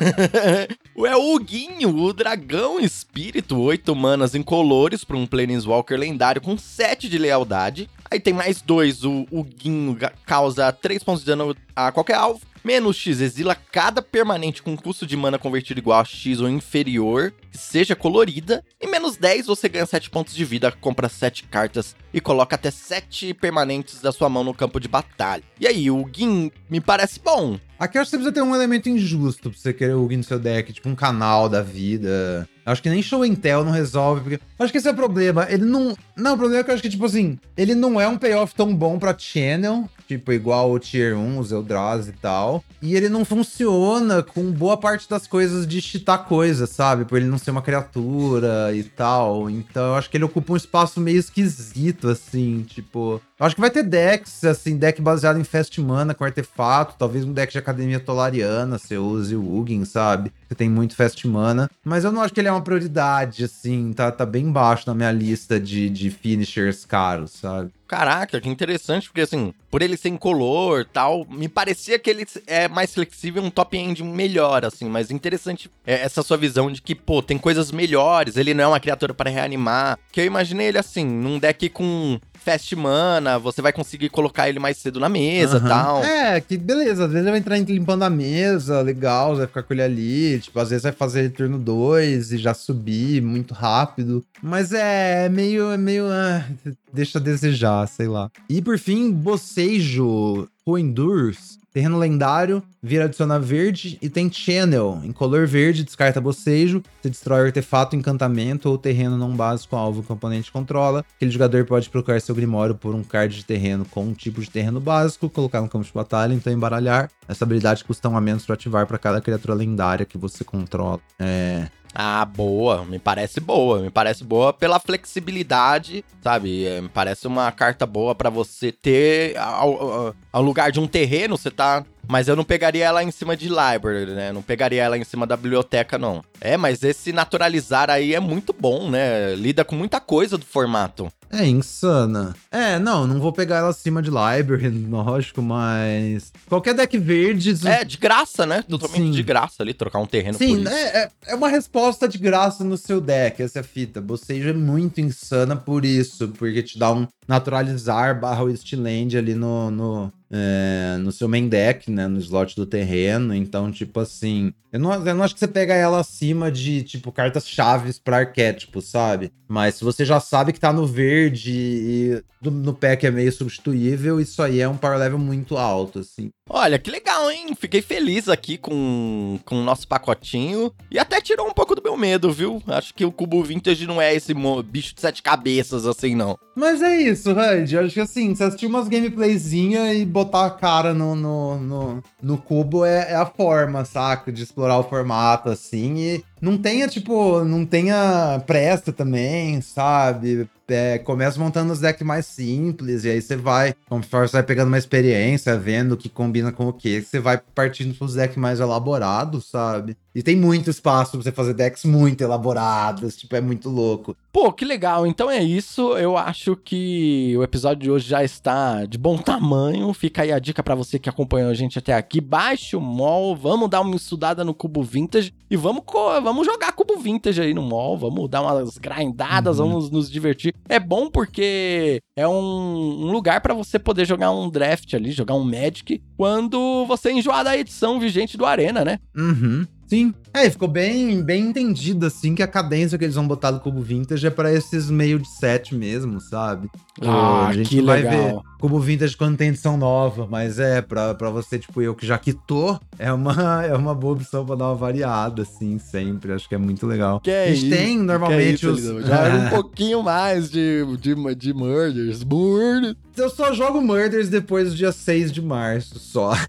é o Huguinho, o Dragão Espírito, 8 manas incolores para um Planeswalker lendário com 7 de lealdade. Aí tem mais dois, o Huguinho ga- causa 3 pontos de dano a qualquer alvo. Menos X, exila cada permanente com custo de mana convertido igual a X ou inferior, que seja colorida. E menos 10, você ganha 7 pontos de vida, compra 7 cartas e coloca até 7 permanentes da sua mão no campo de batalha. E aí, o Gin me parece bom. Aqui eu acho que você precisa ter um elemento injusto pra você querer o Hugo no seu deck, tipo um canal da vida. Eu acho que nem Show and Tell não resolve, porque. eu Acho que esse é o problema. Ele não. Não, o problema é que eu acho que, tipo assim, ele não é um payoff tão bom pra Channel, tipo, igual o Tier 1, os Eldrazi e tal. E ele não funciona com boa parte das coisas de cheatar coisa, sabe? Por ele não ser uma criatura e tal. Então eu acho que ele ocupa um espaço meio esquisito, assim, tipo. Acho que vai ter decks, assim, deck baseado em Fast Mana com artefato, talvez um deck de Academia Tolariana, você use o Ugin, sabe? Você tem muito Fast Mana. Mas eu não acho que ele é uma prioridade, assim, tá, tá bem baixo na minha lista de, de finishers caros, sabe? Caraca, que interessante, porque assim, por ele ser incolor tal, me parecia que ele é mais flexível, um top end melhor, assim, mas interessante é essa sua visão de que, pô, tem coisas melhores, ele não é uma criatura para reanimar. Que eu imaginei ele assim, num deck com fast mana, você vai conseguir colocar ele mais cedo na mesa e Aham. tal. É, que beleza. Às vezes ele vai entrar limpando a mesa, legal, você vai ficar com ele ali. Tipo, às vezes vai fazer turno 2 e já subir muito rápido. Mas é meio, é meio. ah, deixa a desejar, sei lá. E por fim, Bocejo. Echo Endures. Terreno lendário, vira adicionar verde e tem Channel. Em color verde, descarta bocejo. Você destrói artefato, encantamento ou terreno não básico alvo que o oponente controla. Aquele jogador pode trocar seu Grimório por um card de terreno com um tipo de terreno básico, colocar no campo de batalha, então embaralhar. Essa habilidade custa um a menos para ativar para cada criatura lendária que você controla. É. Ah, boa. Me parece boa. Me parece boa pela flexibilidade, sabe? É, me parece uma carta boa para você ter ao, ao, lugar de um terreno, você tá. Mas eu não pegaria ela em cima de library, né? Não pegaria ela em cima da biblioteca, não. É, mas esse naturalizar aí é muito bom, né? Lida com muita coisa do formato. É insana. É, não, não vou pegar ela acima de library, lógico, mas. Qualquer deck verde. É, de graça, né? Totalmente Sim. de graça ali, trocar um terreno Sim, é, é, é, uma resposta de graça no seu deck, essa é a fita. Bocejo é muito insana por isso, porque te dá um naturalizar barra Wasteland ali no, no, é, no seu main deck, né? No slot do terreno. Então, tipo assim. Eu não, eu não acho que você pega ela acima de, tipo, cartas chaves para arquétipo, sabe? Mas se você já sabe que tá no verde e do, no pack é meio substituível, isso aí é um power level muito alto, assim. Olha, que legal, hein? Fiquei feliz aqui com, com o nosso pacotinho. E até tirou um pouco do meu medo, viu? Acho que o Cubo Vintage não é esse bicho de sete cabeças, assim, não. Mas é isso, Randy. Acho que assim, você assistir umas gameplayzinhas e botar a cara no, no, no, no cubo é, é, a forma, saca? De explorar o formato, assim. E não tenha, tipo, não tenha pressa também, sabe? É, começa montando os decks mais simples, e aí você vai, conforme você vai pegando uma experiência, vendo o que combina com o que, você vai partindo para os decks mais elaborados, sabe? E tem muito espaço pra você fazer decks muito elaborados, tipo, é muito louco. Pô, que legal. Então é isso. Eu acho que o episódio de hoje já está de bom tamanho. Fica aí a dica para você que acompanhou a gente até aqui. Baixe o mall, vamos dar uma estudada no Cubo Vintage e vamos, vamos jogar Cubo Vintage aí no mall. Vamos dar umas grindadas, uhum. vamos nos divertir. É bom porque é um, um lugar para você poder jogar um draft ali, jogar um Magic, quando você enjoar da edição vigente do Arena, né? Uhum. Sim. É, ficou bem, bem entendido, assim, que a cadência que eles vão botar do Cubo Vintage é pra esses meio de set mesmo, sabe? Ah, a gente que vai legal. ver Cubo Vintage quando tem edição nova, mas é, pra, pra você, tipo, eu que já quitou, é uma, é uma boa opção pra dar uma variada, assim, sempre. Acho que é muito legal. Que é a gente tem normalmente é isso, os. Já é um pouquinho mais de, de, de Murders. Murders. Eu só jogo Murders depois do dia 6 de março, só.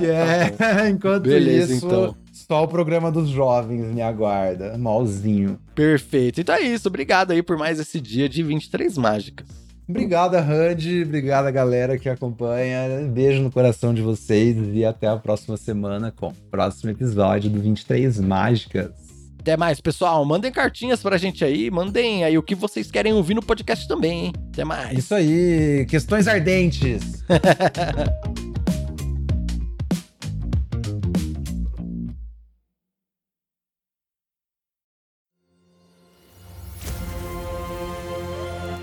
é, enquanto Beleza, isso, então. só o programa dos jovens me aguarda. Malzinho. Perfeito. Então é isso. Obrigado aí por mais esse dia de 23 mágicas. Obrigada, Randy. Obrigada, galera que acompanha. Beijo no coração de vocês e até a próxima semana com o próximo episódio do 23 Mágicas. Até mais, pessoal. Mandem cartinhas pra gente aí. Mandem aí o que vocês querem ouvir no podcast também, hein? Até mais. Isso aí. Questões ardentes.